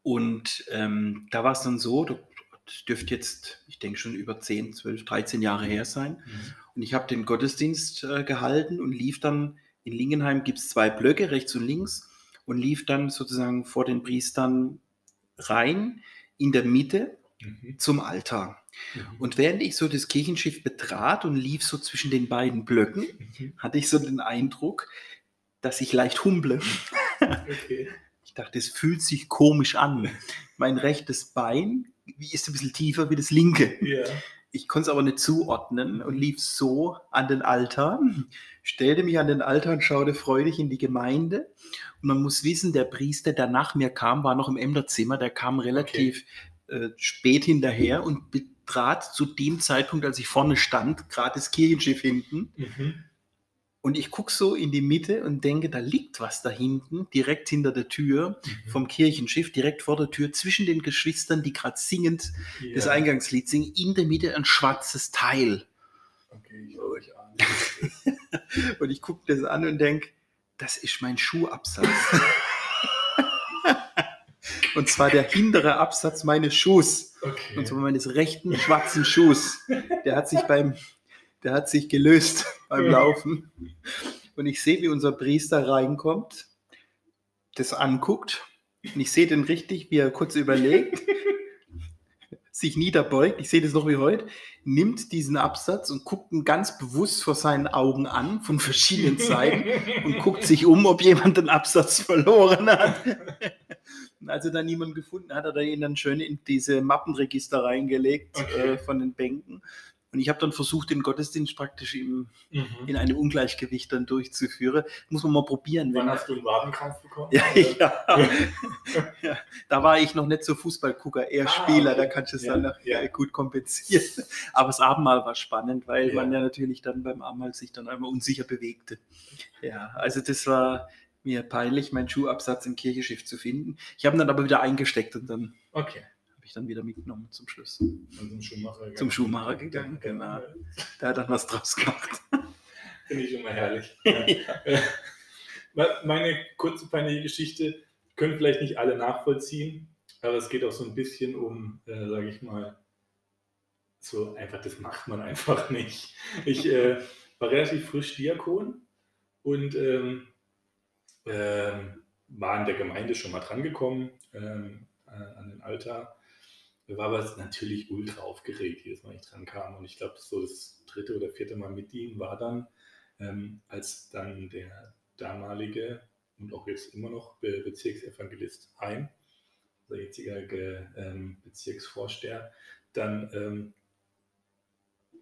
Und ähm, da war es dann so, das dürfte jetzt, ich denke schon über 10, 12, 13 Jahre her sein. Mhm. Und ich habe den Gottesdienst äh, gehalten und lief dann, in Lingenheim gibt es zwei Blöcke, rechts und links, und lief dann sozusagen vor den Priestern rein, in der Mitte mhm. zum Altar. Mhm. Und während ich so das Kirchenschiff betrat und lief so zwischen den beiden Blöcken, mhm. hatte ich so den Eindruck, dass ich leicht humble. Okay. Ich dachte, es fühlt sich komisch an. Mein rechtes Bein wie ist ein bisschen tiefer wie das linke. Yeah. Ich konnte es aber nicht zuordnen und lief so an den Altar, stellte mich an den Altar und schaute freudig in die Gemeinde. Und man muss wissen, der Priester, der nach mir kam, war noch im Ämterzimmer, der kam relativ okay. äh, spät hinterher und betrat zu dem Zeitpunkt, als ich vorne stand, gerade das Kirchenschiff hinten. Mhm. Und ich gucke so in die Mitte und denke, da liegt was da hinten, direkt hinter der Tür mhm. vom Kirchenschiff, direkt vor der Tür, zwischen den Geschwistern, die gerade singend ja. das Eingangslied singen, in der Mitte ein schwarzes Teil. Okay, ich euch an. (laughs) und ich gucke das an und denke, das ist mein Schuhabsatz. (laughs) und zwar der hintere Absatz meines Schuhs. Okay. Und zwar meines rechten schwarzen Schuhs. Der hat sich beim der hat sich gelöst (laughs) beim Laufen. Und ich sehe, wie unser Priester reinkommt, das anguckt. Und ich sehe den richtig, wie er kurz überlegt, (laughs) sich niederbeugt, ich sehe das noch wie heute, nimmt diesen Absatz und guckt ihn ganz bewusst vor seinen Augen an, von verschiedenen Seiten, und (laughs) guckt sich um, ob jemand den Absatz verloren hat. Und als er dann niemanden gefunden hat, hat er ihn dann schön in diese Mappenregister reingelegt okay. äh, von den Bänken. Und ich habe dann versucht, den Gottesdienst praktisch im, mhm. in einem Ungleichgewicht dann durchzuführen. Muss man mal probieren. Wann hast du einen Wadenkrampf bekommen? Ja, ja. (laughs) ja, Da war ich noch nicht so Fußballgucker, eher ah, Spieler. Okay. Da kannst du es ja, dann noch ja. gut kompensieren. (laughs) Aber das Abendmahl war spannend, weil man ja natürlich dann beim Abendmahl sich dann einmal unsicher bewegte. Ja, also das war mir peinlich, meinen Schuhabsatz im Kirchenschiff zu finden. Ich habe ihn dann aber wieder eingesteckt und dann okay ich dann wieder mitgenommen zum Schluss. Und zum Schuhmacher gegangen. Zum Schuhmacher gegangen, genau. Der hat dann was draus gemacht. Finde ich immer herrlich. (laughs) ja. Meine kurze peinliche Geschichte können vielleicht nicht alle nachvollziehen, aber es geht auch so ein bisschen um, äh, sage ich mal, so einfach, das macht man einfach nicht. Ich äh, war relativ frisch Diakon und ähm, äh, war in der Gemeinde schon mal drangekommen ähm, äh, an den Altar war aber natürlich ultra aufgeregt, jedes Mal ich dran kam. Und ich glaube, so das dritte oder vierte Mal mit ihm war dann, ähm, als dann der damalige und auch jetzt immer noch Be Bezirksevangelist Heim, unser jetziger ähm, Bezirksvorsteher, dann ähm,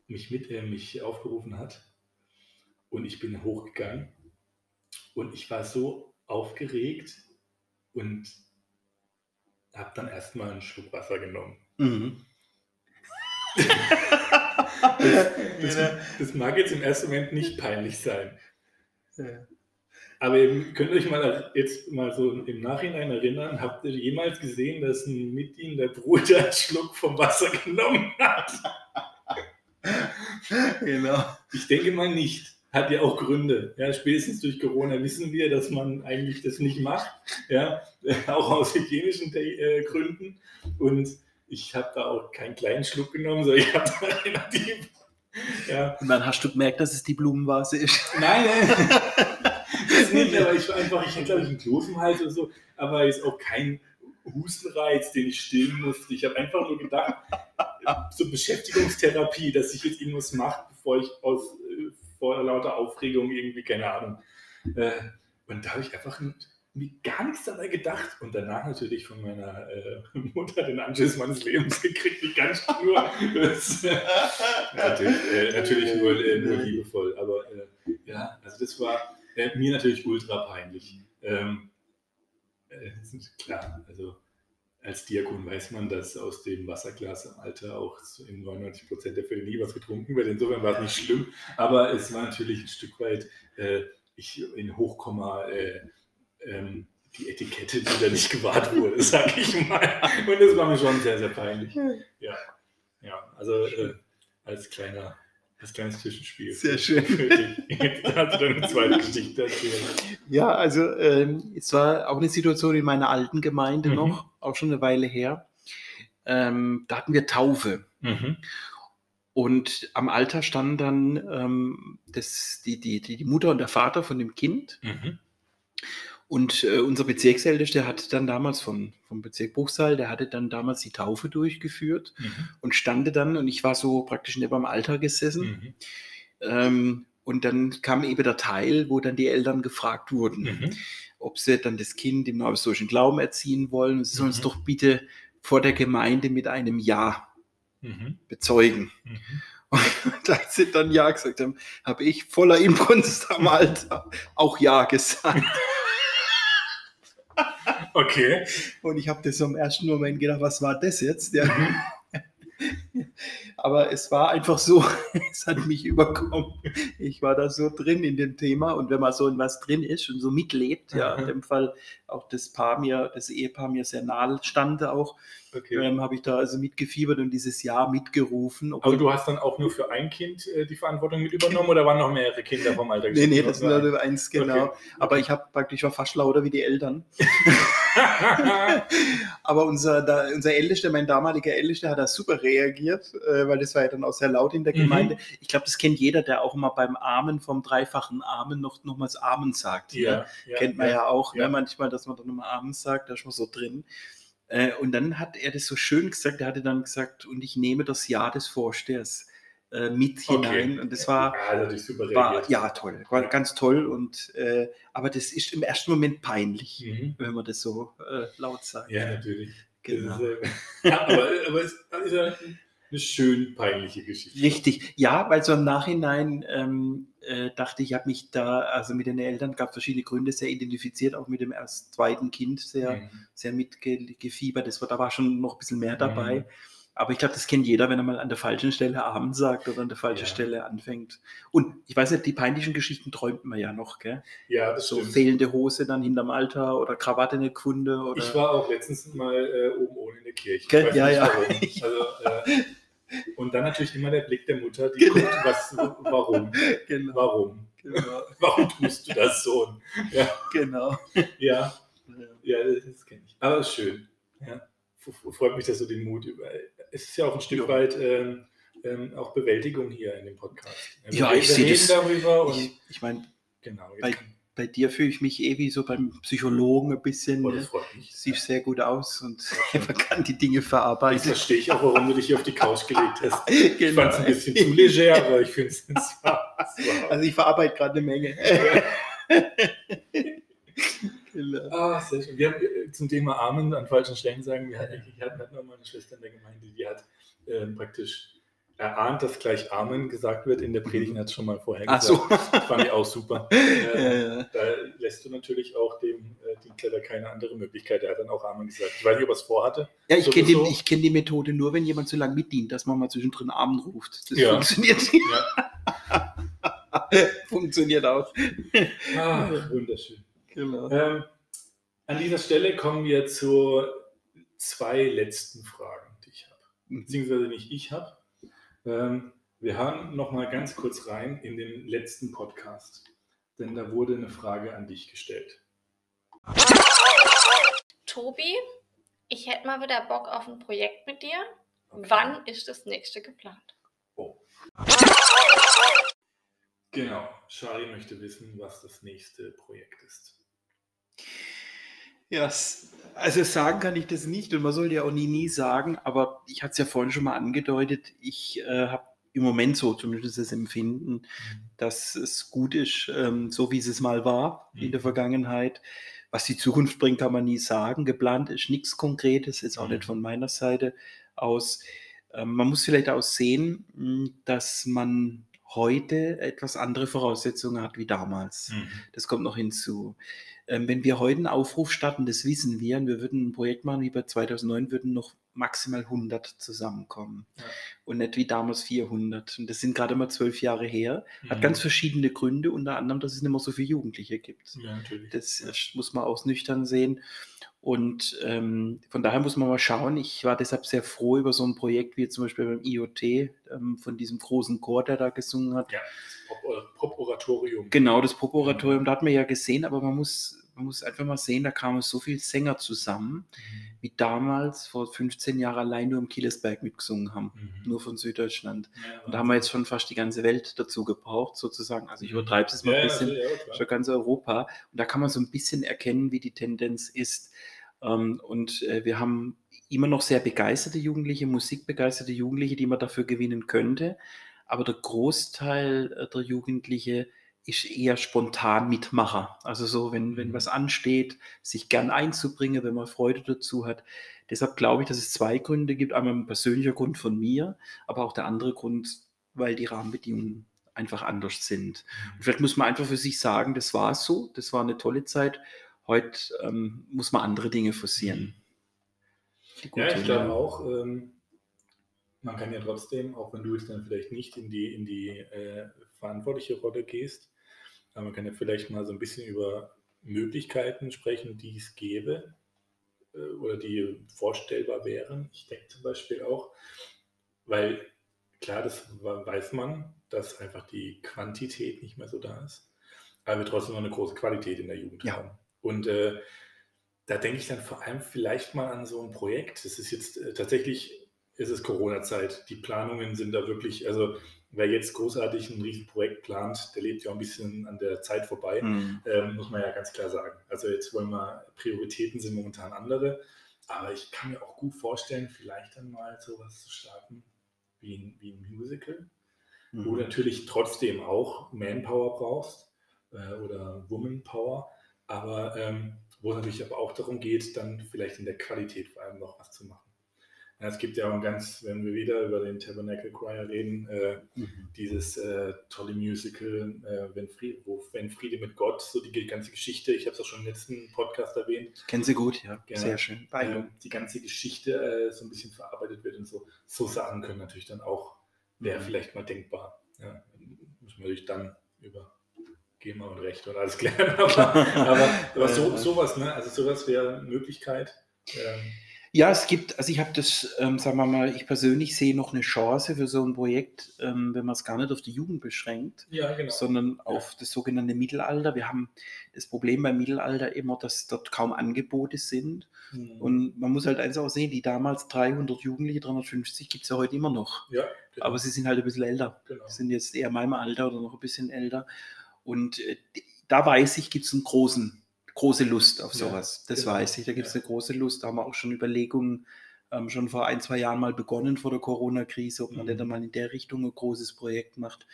mich mit äh, mich aufgerufen hat und ich bin hochgegangen und ich war so aufgeregt und habe dann erstmal einen Schluck Wasser genommen. Mhm. das, das, das, mag jetzt im ersten Moment nicht peinlich sein. Aber ihr könnt euch mal jetzt mal so im Nachhinein erinnern, habt ihr jemals gesehen, dass ein mitdienender Bruder einen Schluck vom Wasser genommen hat? genau. Ich denke mal nicht. Hat ja auch Gründe. Ja, spätestens durch Corona wissen wir, dass man eigentlich das nicht macht. Ja, (laughs) auch aus hygienischen äh, Gründen. Und ich habe da auch keinen kleinen Schluck genommen, sondern ich habe da (laughs) relativ. Ja. Und dann hast du gemerkt, dass es die Blumenvase ist. (laughs) Nein, nein. das nicht, aber ich war einfach, ich hatte glaube ich einen Kloß im Hals oder so, aber ist auch kein Hustenreiz, den ich stillen musste. Ich habe einfach nur gedacht, so Beschäftigungstherapie, dass ich jetzt irgendwas mache, bevor ich aus vor lauter Aufregung irgendwie, keine Ahnung. Äh, und da habe ich einfach gar nichts dabei gedacht und danach natürlich von meiner äh, (laughs) Mutter den Anschluss meines Lebens gekriegt, wie ganz nur. Das, (laughs) äh, natürlich, äh, natürlich nur, äh, nur, liebevoll, aber äh, ja, also das war mir natürlich ultra peinlich. Ähm, klar, also als Diakon weiß man, dass aus dem Wasserglas im Alter auch in 99 Prozent der Fälle nie was getrunken wird. Insofern war es nicht schlimm, aber es war natürlich ein Stück weit ich in Hochkomma ähm, die Etikette, die da nicht gewahrt wurde, (laughs) sag ich mal. Und das war mir schon sehr, sehr peinlich. Ja, ja also äh, als kleiner als kleines Zwischenspiel. Sehr schön. (laughs) Jetzt hast du eine zweite Geschichte erzählen. Ja, also ähm, es war auch eine Situation in meiner alten Gemeinde mhm. noch, auch schon eine Weile her. Ähm, da hatten wir Taufe. Mhm. Und am Alter standen dann ähm, das, die, die, die Mutter und der Vater von dem Kind. Mhm. Und äh, unser Bezirksältester hat dann damals von, vom Bezirk Bruchsal, der hatte dann damals die Taufe durchgeführt mhm. und stande dann, und ich war so praktisch neben am Alter gesessen. Mhm. Ähm, und dann kam eben der Teil, wo dann die Eltern gefragt wurden, mhm. Ob sie dann das Kind im apostolischen Glauben erziehen wollen. Sie sollen es mhm. doch bitte vor der Gemeinde mit einem Ja mhm. bezeugen. Mhm. Und (laughs) als sie dann Ja gesagt haben, habe ich voller Inbrunst am Alter auch Ja gesagt. Okay. Und ich habe das so im ersten Moment gedacht, was war das jetzt? Ja. Mhm. Aber es war einfach so, (laughs) es hat mich überkommen. Ich war da so drin in dem Thema und wenn man so in was drin ist und so mitlebt, ja, in dem Fall auch das Paar mir, das Ehepaar mir sehr nahe stand auch, okay. ähm, habe ich da also mitgefiebert und dieses Jahr mitgerufen. Aber du hast dann auch nur für ein Kind äh, die Verantwortung mit übernommen oder waren noch mehrere Kinder vom Alter? (laughs) Nee, nee, das war nur eins, genau. Okay. Aber ich habe praktisch war fast lauter wie die Eltern. (laughs) (laughs) Aber unser, da, unser Ältester, mein damaliger Ältester, hat da super reagiert, äh, weil das war ja dann auch sehr laut in der mhm. Gemeinde. Ich glaube, das kennt jeder, der auch mal beim Armen vom dreifachen Armen noch nochmals Amen sagt. Ja, ja kennt man ja, ja auch ne? manchmal, dass man dann nochmal Amen sagt, da ist man so drin. Äh, und dann hat er das so schön gesagt, er hatte dann gesagt, und ich nehme das Ja des Vorstehers äh, mit hinein. Okay. Und das war, ja, super war ja toll, war ganz toll. Und äh, aber das ist im ersten Moment peinlich, mhm. wenn man das so äh, laut sagt. Ja, natürlich. Genau. Ist, äh, (laughs) aber, aber es ist ja eine schön peinliche Geschichte. Richtig, ja, weil so im Nachhinein ähm, äh, dachte ich, habe mich da, also mit den Eltern gab es verschiedene Gründe, sehr identifiziert, auch mit dem erst zweiten Kind sehr, mhm. sehr mitgefiebert. Das war, da war schon noch ein bisschen mehr dabei. Mhm. Aber ich glaube, das kennt jeder, wenn er mal an der falschen Stelle Abend sagt oder an der falschen ja. Stelle anfängt. Und ich weiß nicht, die peinlichen Geschichten träumt man ja noch, gell? Ja, das So stimmt. fehlende Hose dann hinterm Alter oder Krawatte nicht gefunden. Oder ich war auch letztens mal äh, oben ohne in der Kirche. Okay, ja, ja. (laughs) Also, äh, und dann natürlich immer der Blick der Mutter, die genau. guckt, was, warum? Genau. Warum? Genau. (laughs) Warum tust du das so? Ja. Genau. Ja, ja das kenne ich. Aber schön. Ja. Freut mich, dass du den Mut über. Es ist ja auch ein Stück ja. weit ähm, ähm, auch Bewältigung hier in dem Podcast. Also ja, ich sehe das. darüber und ich, ich meine, genau, bei, bei dir fühle ich mich eh wie so beim Psychologen ein bisschen. Oh, ne? das freut mich. Siehst sehr gut aus und Ja. (laughs) man kann die Dinge Jetzt verarbeiten. verstehe ich auch, warum du dich hier auf die Couch gelegt hast. (laughs) Ich Genau. fand es ein bisschen zu leger, aber ich finde es (laughs) Also ich verarbeite gerade eine Menge. Ah, sehr schön. Wir haben äh, zum Thema Amen an falschen Stellen sagen, wir hatten, wir hatten noch mal eine Schwester in der Gemeinde, die hat ähm, praktisch erahnt, dass gleich Amen gesagt wird. In der Predigt hat es schon mal vorher Ach gesagt. so. Das fand ich auch super. (laughs) ja, Äh, ja. Da lässt du natürlich auch dem äh, Dienstleister keine andere Möglichkeit. Er hat dann auch Amen gesagt. Ich weiß nicht, ob er es vorhatte. ja, ich kenne die, ich kenn die Methode nur, wenn jemand so lange mitdient, dass man mal zwischendrin Abend ruft. Das Ja. funktioniert. (laughs) funktioniert auch. Ah, wunderschön. Genau. Ähm, an dieser Stelle kommen wir zu zwei letzten Fragen, die ich habe. Beziehungsweise nicht ich habe. Ähm, wir hören noch mal ganz kurz rein in den letzten Podcast, denn da wurde eine Frage an dich gestellt. Tobi, ich hätte mal wieder Bock auf ein Projekt mit dir. Okay. Wann ist das nächste geplant? Oh. Genau, Charlie möchte wissen, was das nächste Projekt ist. Ja, also sagen kann ich das nicht und man soll ja auch nie, nie sagen, aber ich hatte es ja vorhin schon mal angedeutet, ich äh, habe im Moment so zumindest das Empfinden, dass es gut ist, ähm, so wie es mal war in der Mhm. Vergangenheit. Was die Zukunft bringt, kann man nie sagen. Geplant ist nichts Konkretes, ist auch Mhm. nicht von meiner Seite aus. Ähm, man muss vielleicht auch sehen, mh, dass man heute etwas andere Voraussetzungen hat wie damals. Mhm. Das kommt noch hinzu. Ähm, wenn wir heute einen Aufruf starten, das wissen wir, und wir würden ein Projekt machen wie bei 2009, würden noch maximal 100 zusammenkommen. Ja. Und nicht wie damals 400. Und das sind gerade mal zwölf Jahre her. Hat Mhm. ganz verschiedene Gründe, unter anderem, dass es nicht mehr so viele Jugendliche gibt. Ja. Das äh, muss man aus nüchtern sehen. Und ähm, von daher muss man mal schauen. Ich war deshalb sehr froh über so ein Projekt wie zum Beispiel beim IoT, ähm, von diesem großen Chor, der da gesungen hat. ja, das Pop- Pop-Oratorium. Genau, das Pop-Oratorium, da hat man ja gesehen, aber man muss, man muss einfach mal sehen, da kamen so viele Sänger zusammen, Mhm. wie damals vor 15 Jahren allein nur im Kielesberg mitgesungen haben, Mhm. nur von Süddeutschland. Ja, Und da haben wir jetzt schon fast die ganze Welt dazu gebraucht, sozusagen. Also ich übertreibe es mal ja, ein bisschen. ja, für ganz Europa. Und da kann man so ein bisschen erkennen, wie die Tendenz ist. Ähm, Und äh, wir haben immer noch sehr begeisterte Jugendliche, musikbegeisterte Jugendliche, die man dafür gewinnen könnte. Aber der Großteil äh, der Jugendliche ist eher spontan Mitmacher. Also so, wenn, wenn Mhm. was ansteht, sich gern einzubringen, wenn man Freude dazu hat. Deshalb glaube ich, dass es zwei Gründe gibt. Einmal ein persönlicher Grund von mir, aber auch der andere Grund, weil die Rahmenbedingungen einfach anders sind. Und vielleicht muss man einfach für sich sagen, das war so, das war eine tolle Zeit. Heute ähm, muss man andere Dinge forcieren. Ja, ich glaube auch, ähm, man kann ja trotzdem, auch wenn du jetzt dann vielleicht nicht in die, in die äh, verantwortliche Rolle gehst, man kann ja vielleicht mal so ein bisschen über Möglichkeiten sprechen, die es gäbe äh, oder die vorstellbar wären. Ich denke zum Beispiel auch, weil klar, das weiß man, dass einfach die Quantität nicht mehr so da ist, aber wir trotzdem noch eine große Qualität in der Jugend Ja. haben. Und äh, da denke ich dann vor allem vielleicht mal an so ein Projekt. Das ist jetzt äh, tatsächlich, ist es Corona-Zeit. Die Planungen sind da wirklich, also wer jetzt großartig ein Riesenprojekt plant, der lebt ja ein bisschen an der Zeit vorbei, Mhm. ähm, muss man ja ganz klar sagen. Also jetzt wollen wir, Prioritäten sind momentan andere, aber ich kann mir auch gut vorstellen, vielleicht dann mal sowas zu starten wie ein, wie ein Musical, wo du Mhm. natürlich trotzdem auch Manpower brauchst äh, oder Womanpower, aber ähm, wo es natürlich aber auch darum geht, dann vielleicht in der Qualität vor allem noch was zu machen. Ja, es gibt ja auch ganz, wenn wir wieder über den Tabernacle Choir reden, äh, Mhm. dieses äh, tolle Musical, äh, wenn, Friede, wo, wenn Friede mit Gott, so die ganze Geschichte, ich habe es auch schon im letzten Podcast erwähnt, Kennen Sie gut, ja. Genau. Sehr schön. äh, Beide. die ganze Geschichte äh, so ein bisschen verarbeitet wird und so. So Sachen können natürlich dann auch, wäre Mhm. vielleicht mal denkbar. Ja, müssen wir natürlich dann über GEMA und Recht und alles klären. (laughs) Aber, aber, aber so, sowas, ne? Also sowas wäre eine Möglichkeit. Ähm, Ja, es gibt, also ich habe das, ähm, sagen wir mal, ich persönlich sehe noch eine Chance für so ein Projekt, ähm, wenn man es gar nicht auf die Jugend beschränkt, ja, genau. sondern auf das sogenannte Mittelalter. Wir haben das Problem beim Mittelalter immer, dass dort kaum Angebote sind. Mhm. Und man muss halt eins auch sehen, die damals 300 Jugendliche, 350 gibt es ja heute immer noch. ja, genau. Aber sie sind halt ein bisschen älter. genau. sind jetzt eher meinem Alter oder noch ein bisschen älter. Und äh, da weiß ich, gibt es einen großen, große Lust auf Ja, sowas. Das genau, weiß ich. Da gibt es ja. eine große Lust. Da haben wir auch schon Überlegungen ähm, schon vor ein, zwei Jahren mal begonnen vor der Corona-Krise, ob man Mhm. nicht einmal in der Richtung ein großes Projekt macht.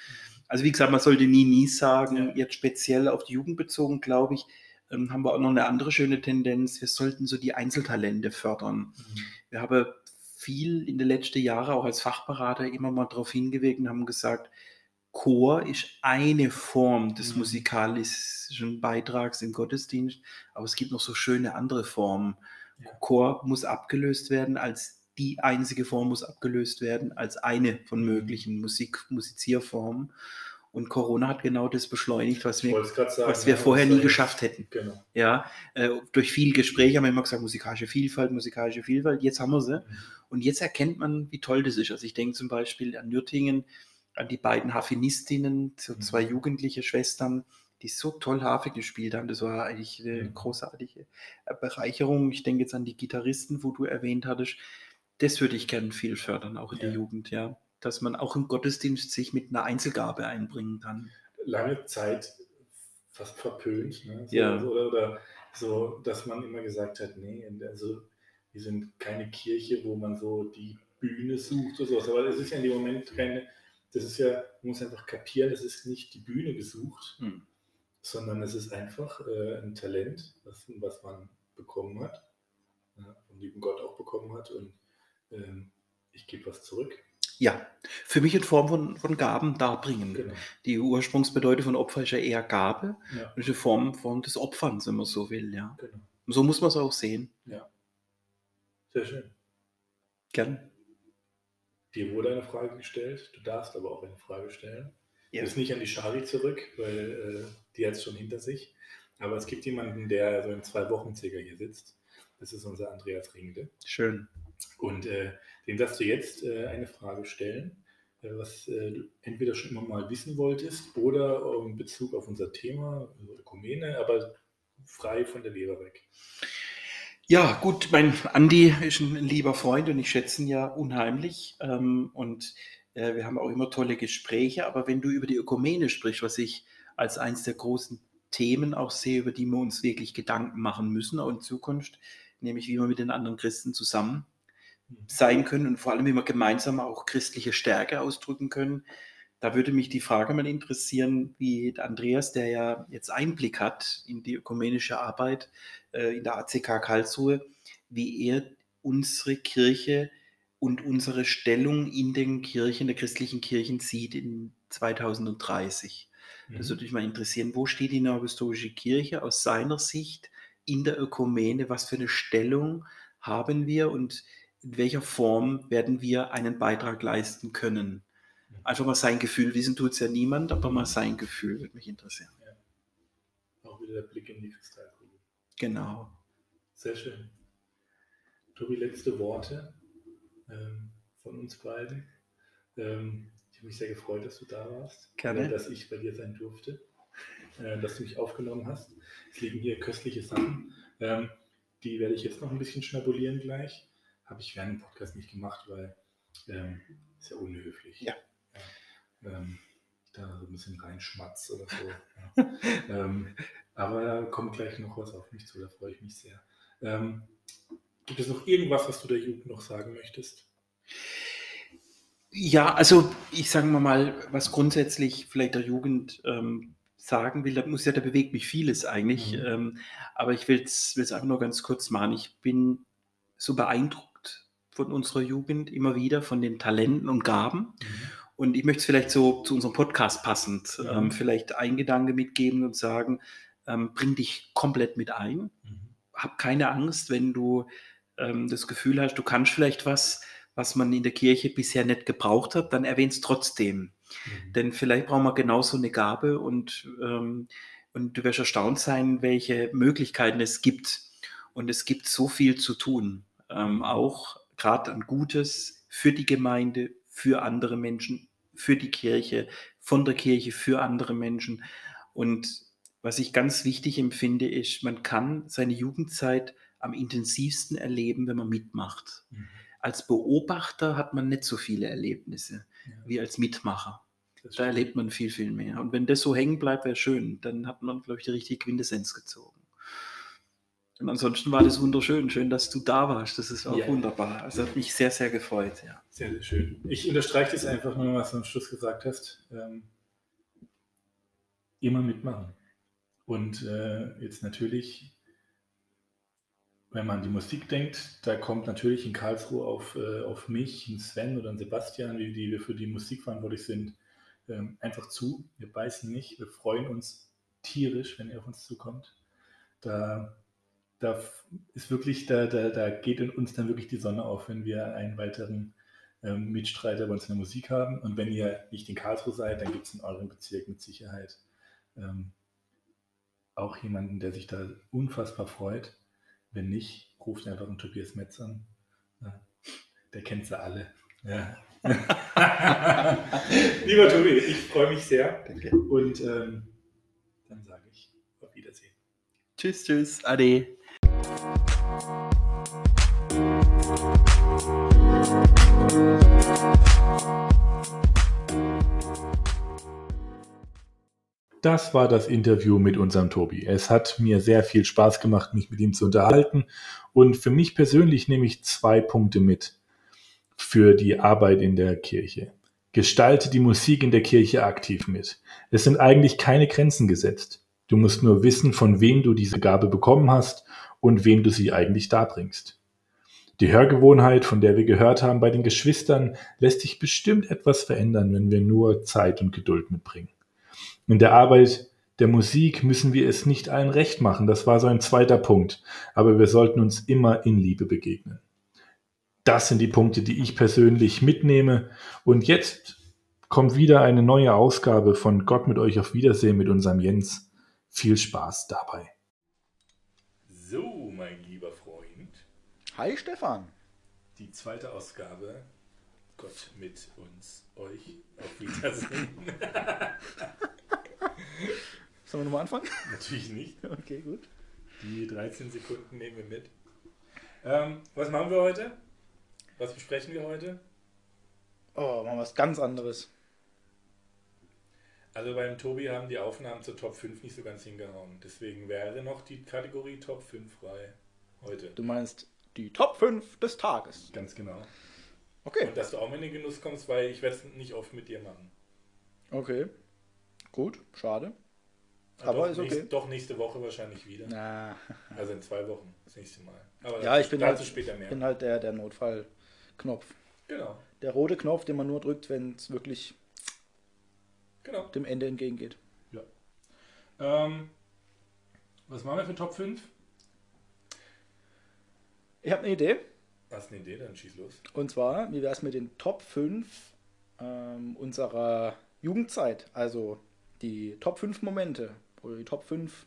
Also wie gesagt, man sollte nie, nie sagen, Ja. jetzt speziell auf die Jugend bezogen, glaube ich, ähm, haben wir auch noch eine andere schöne Tendenz. Wir sollten so die Einzeltalente fördern. Mhm. Wir haben viel in den letzten Jahren auch als Fachberater immer mal darauf hingewiesen und haben gesagt, Chor ist eine Form des Mhm. musikalischen Beitrags im Gottesdienst, aber es gibt noch so schöne andere Formen. Chor muss abgelöst werden als die einzige Form muss abgelöst werden als eine von Mhm. möglichen Musik, Musizierformen. Und Corona hat genau das beschleunigt, was wir, sagen. was wir ja, vorher nie geschafft hätten. Genau. Ja, äh, durch viel Gespräche haben wir immer gesagt, musikalische Vielfalt, musikalische Vielfalt. Jetzt haben wir sie. Mhm. Und jetzt erkennt man, wie toll das ist. Also ich denke zum Beispiel an Nürtingen, an die beiden Harfenistinnen, so Mhm. zwei jugendliche Schwestern, die so toll Harfe gespielt haben. Das war eigentlich eine Mhm. großartige äh, Bereicherung. Ich denke jetzt an die Gitarristen, wo du erwähnt hattest. Das würde ich gerne viel fördern, auch in Ja. der Jugend, ja. Dass man auch im Gottesdienst sich mit einer Einzelgabe einbringen kann. lange Zeit fast verpönt. Ne? So, Ja. oder, oder so, dass man immer gesagt hat, nee, also wir sind keine Kirche, wo man so die Bühne sucht oder sowas. Aber es ist ja in dem Moment keine, das ist ja, man muss einfach kapieren, das ist nicht die Bühne gesucht, Hm. sondern es ist einfach äh, ein Talent, was, was man bekommen hat, ja, vom lieben Gott auch bekommen hat und ähm, ich gebe was zurück. Ja, für mich in Form von, von Gaben darbringen. Genau. Die Ursprungsbedeutung von Opfer ist ja eher Gabe. Ja, ist eine Form, Form des Opferns, wenn man so will, ja. genau. Und so muss man es auch sehen. Sehr schön. Gern. Dir wurde eine Frage gestellt, du darfst aber auch eine Frage stellen. Ja. Ist nicht an die Schari zurück, weil äh, die hat es schon hinter sich. Aber es gibt jemanden, der so im Zwei-Wochen-Zäger hier sitzt. Das ist unser Andreas Ringde. Schön. Und äh, dem darfst du jetzt äh, eine Frage stellen, äh, was äh, du entweder schon immer mal wissen wolltest oder in Bezug auf unser Thema, Ökumene, aber frei von der Leber weg. Ja, gut, mein Andi ist ein lieber Freund und ich schätze ihn ja unheimlich. Ähm, und äh, wir haben auch immer tolle Gespräche. Aber wenn du über die Ökumene sprichst, was ich als eines der großen Themen auch sehe, über die wir uns wirklich Gedanken machen müssen, auch in Zukunft, nämlich wie wir mit den anderen Christen zusammen sein können und vor allem, wie wir gemeinsam auch christliche Stärke ausdrücken können. Da würde mich die Frage mal interessieren, wie Andreas, der ja jetzt Einblick hat in die ökumenische Arbeit in der ACK Karlsruhe, wie er unsere Kirche und unsere Stellung in den Kirchen, der christlichen Kirchen sieht in 2030. Das würde mich mal interessieren, wo steht die Neuapostolische Kirche aus seiner Sicht in der Ökumene? Was für eine Stellung haben wir und in welcher Form werden wir einen Beitrag leisten können? Einfach mal sein Gefühl. Wissen tut es ja niemand, aber mal sein Gefühl würde mich interessieren. Auch wieder der Blick in die Kristallkugel. Genau. Sehr schön. Tobi, letzte Worte ähm, von uns beiden. Ähm, ich habe mich sehr gefreut, dass du da warst. Gerne. Dass ich bei dir sein durfte. Äh, dass du mich aufgenommen hast. Es liegen hier köstliche Sachen. Ähm, die werde ich jetzt noch ein bisschen schnabulieren gleich. Habe ich während dem Podcast nicht gemacht, weil ähm, ist ja unhöflich. Ja. Ja. Da so ein bisschen reinschmatz oder so. Ja. (laughs) ähm, aber da kommt gleich noch was auf mich zu, da freue ich mich sehr. Ähm, gibt es noch irgendwas, was du der Jugend noch sagen möchtest? Ja, also ich sage mal was grundsätzlich vielleicht der Jugend ähm, sagen will, da muss ja, da bewegt mich vieles eigentlich, Mhm. ähm, aber ich will es einfach nur ganz kurz machen. Ich bin so beeindruckt von unserer Jugend immer wieder, von den Talenten und Gaben. Und ich möchte es vielleicht so zu unserem Podcast passend, Mhm. ähm, vielleicht ein Gedanke mitgeben und sagen, ähm, bring dich komplett mit ein. Mhm. Hab keine Angst, wenn du ähm, das Gefühl hast, du kannst vielleicht was, was man in der Kirche bisher nicht gebraucht hat, dann erwähn es trotzdem. Mhm. Denn vielleicht brauchen wir genauso eine Gabe und, ähm, und du wirst erstaunt sein, welche Möglichkeiten es gibt. Und es gibt so viel zu tun. Ähm, auch gerade an Gutes für die Gemeinde, für andere Menschen, für die Kirche, von der Kirche für andere Menschen. Und was ich ganz wichtig empfinde, ist, man kann seine Jugendzeit am intensivsten erleben, wenn man mitmacht. Mhm. Als Beobachter hat man nicht so viele Erlebnisse Ja. wie als Mitmacher. Da erlebt man viel, viel mehr. Und wenn das so hängen bleibt, wäre schön. Dann hat man, glaube ich, die richtige Quintessenz gezogen. Und ansonsten war das wunderschön. Schön, dass du da warst. Das ist auch Ja. wunderbar. Also hat mich sehr, sehr gefreut. Ja. Sehr, sehr schön. Ich unterstreiche das einfach nur, was du am Schluss gesagt hast. Ähm, immer mitmachen. Und äh, jetzt natürlich, wenn man an die Musik denkt, da kommt natürlich in Karlsruhe auf, äh, auf mich, einen Sven oder einen Sebastian, die, die wir für die Musik verantwortlich sind, ähm, einfach zu. Wir beißen nicht. Wir freuen uns tierisch, wenn ihr auf uns zukommt. Da, da ist wirklich, da, da, da geht in uns dann wirklich die Sonne auf, wenn wir einen weiteren ähm, Mitstreiter bei uns in der Musik haben. Und wenn ihr nicht in Karlsruhe seid, dann gibt es in eurem Bezirk mit Sicherheit ähm, auch jemanden, der sich da unfassbar freut. Wenn nicht, ruft einfach einen Tobias Metz an. Ja, der kennt sie alle. Ja. (laughs) Lieber Tobi, ich freue mich sehr. Danke. Und ähm, dann sage ich auf Wiedersehen. Tschüss, tschüss. Ade. Das war das Interview mit unserem Tobi. Es hat mir sehr viel Spaß gemacht, mich mit ihm zu unterhalten. Und für mich persönlich nehme ich zwei Punkte mit für die Arbeit in der Kirche. Gestalte die Musik in der Kirche aktiv mit. Es sind eigentlich keine Grenzen gesetzt. Du musst nur wissen, von wem du diese Gabe bekommen hast und wem du sie eigentlich darbringst. Die Hörgewohnheit, von der wir gehört haben bei den Geschwistern, lässt sich bestimmt etwas verändern, wenn wir nur Zeit und Geduld mitbringen. In der Arbeit der Musik müssen wir es nicht allen recht machen, das war so ein zweiter Punkt, aber wir sollten uns immer in Liebe begegnen. Das sind die Punkte, die ich persönlich mitnehme. Und jetzt kommt wieder eine neue Ausgabe von Gott mit euch auf Wiedersehen mit unserem Jens. Viel Spaß dabei. So, mein lieber Freund, Hi Stefan. die zweite Ausgabe. Gott mit uns, euch auf Wiedersehen. (laughs) Sollen wir nochmal anfangen? Natürlich nicht. Okay, gut. Die 13 Sekunden nehmen wir mit. Ähm, was machen wir heute? Was besprechen wir heute? Oh, machen wir was ganz anderes. Also beim Tobi haben die Aufnahmen zur Top 5 nicht so ganz hingehauen. Deswegen wäre noch die Kategorie Top 5 frei heute. Du meinst die Top 5 des Tages. Ganz genau. Okay. Und dass du auch mal in den Genuss kommst, weil ich werde es nicht oft mit dir machen. Okay. Gut, schade. Ah, Aber doch, ist okay. nächste, doch nächste Woche wahrscheinlich wieder. Na, Also in zwei Wochen, das nächste Mal. Aber ja, ich bin dazu halt, später mehr. bin halt der, der Notfallknopf. Genau, Der rote Knopf, den man nur drückt, wenn es wirklich genau. dem Ende entgegengeht. Ähm, was machen wir für Top 5? Ich habe eine Idee. Hast du eine Idee? Dann schieß los. Und zwar, wie wäre es mit den Top 5 ähm, unserer Jugendzeit? Also die Top 5 Momente oder die Top 5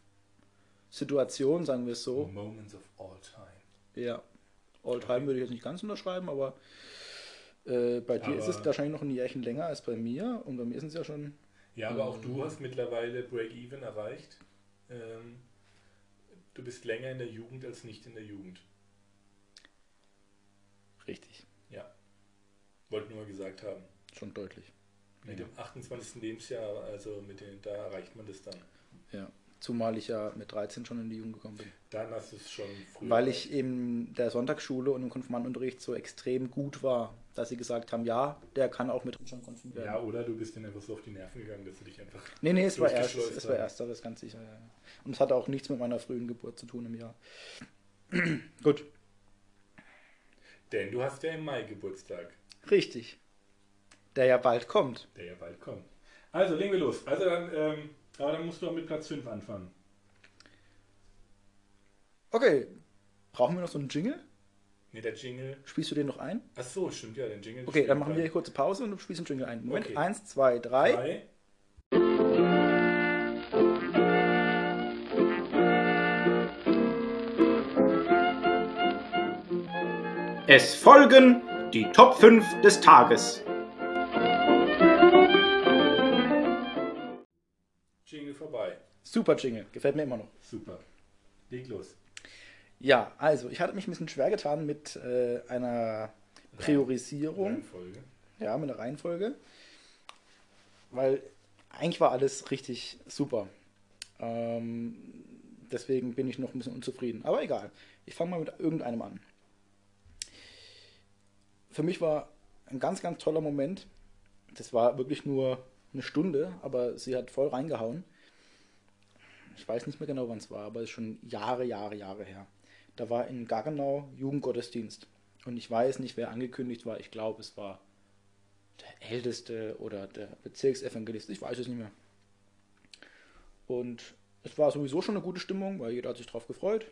Situationen, sagen wir es so. Moments of all time. Ja. All-Time würde ich jetzt nicht ganz unterschreiben, aber äh, bei dir Aber- ist es wahrscheinlich noch ein Jährchen länger als bei mir. Und bei mir sind es ja schon. Ja, aber auch du hast mittlerweile Break-Even erreicht. Ähm, du bist länger in der Jugend als nicht in der Jugend. Richtig. Ja. Wollte nur mal gesagt haben. Schon deutlich. Mit Ja. dem 28. Lebensjahr, also mit den, da erreicht man das dann. Ja. Zumal ich ja mit 13 schon in die Jugend gekommen bin. Dann hast du es schon früher. Weil ich in der Sonntagsschule und im Konfirmandenunterricht so extrem gut war, dass sie gesagt haben, ja, der kann auch mit schon konfirmiert werden. Ja, oder du bist denen einfach so auf die Nerven gegangen, dass du dich einfach. Nee, nee, es war erst, es war haben. ersteres, ganz sicher. Ja. ja. Und es hatte auch nichts mit meiner frühen Geburt zu tun im Jahr. (clears throat) Gut, Denn du hast ja im Mai Geburtstag, richtig. Der ja bald kommt. der ja bald kommt. Also legen wir los. Also dann, ähm, aber dann musst du auch mit Platz 5 anfangen. Okay, brauchen wir noch so einen Jingle? Ne, der Jingle. Spielst du den noch ein? Ach so, stimmt ja, den Jingle. Okay, dann machen wir hier kurze Pause und du spielst den Jingle ein. Moment, Okay. eins, zwei, drei. Drei. Es folgen die Top 5 des Tages. Jingle vorbei. Super Jingle, gefällt mir immer noch. Super. Leg los. Ja, also ich hatte mich ein bisschen schwer getan mit äh, einer Priorisierung, Reihenfolge. ja, mit einer Reihenfolge. weil eigentlich war alles richtig super. Ähm, deswegen bin ich noch ein bisschen unzufrieden. Aber egal. Ich fange mal mit irgendeinem an. Für mich war ein ganz, ganz toller Moment. Das war wirklich nur eine Stunde, aber sie hat voll reingehauen. Ich weiß nicht mehr genau, wann es war, aber es ist schon Jahre, Jahre, Jahre her. Da war in Gaggenau Jugendgottesdienst. Und ich weiß nicht, wer angekündigt war. Ich glaube, es war der Älteste oder der Bezirksevangelist. Ich weiß es nicht mehr. Und es war sowieso schon eine gute Stimmung, weil jeder hat sich drauf gefreut.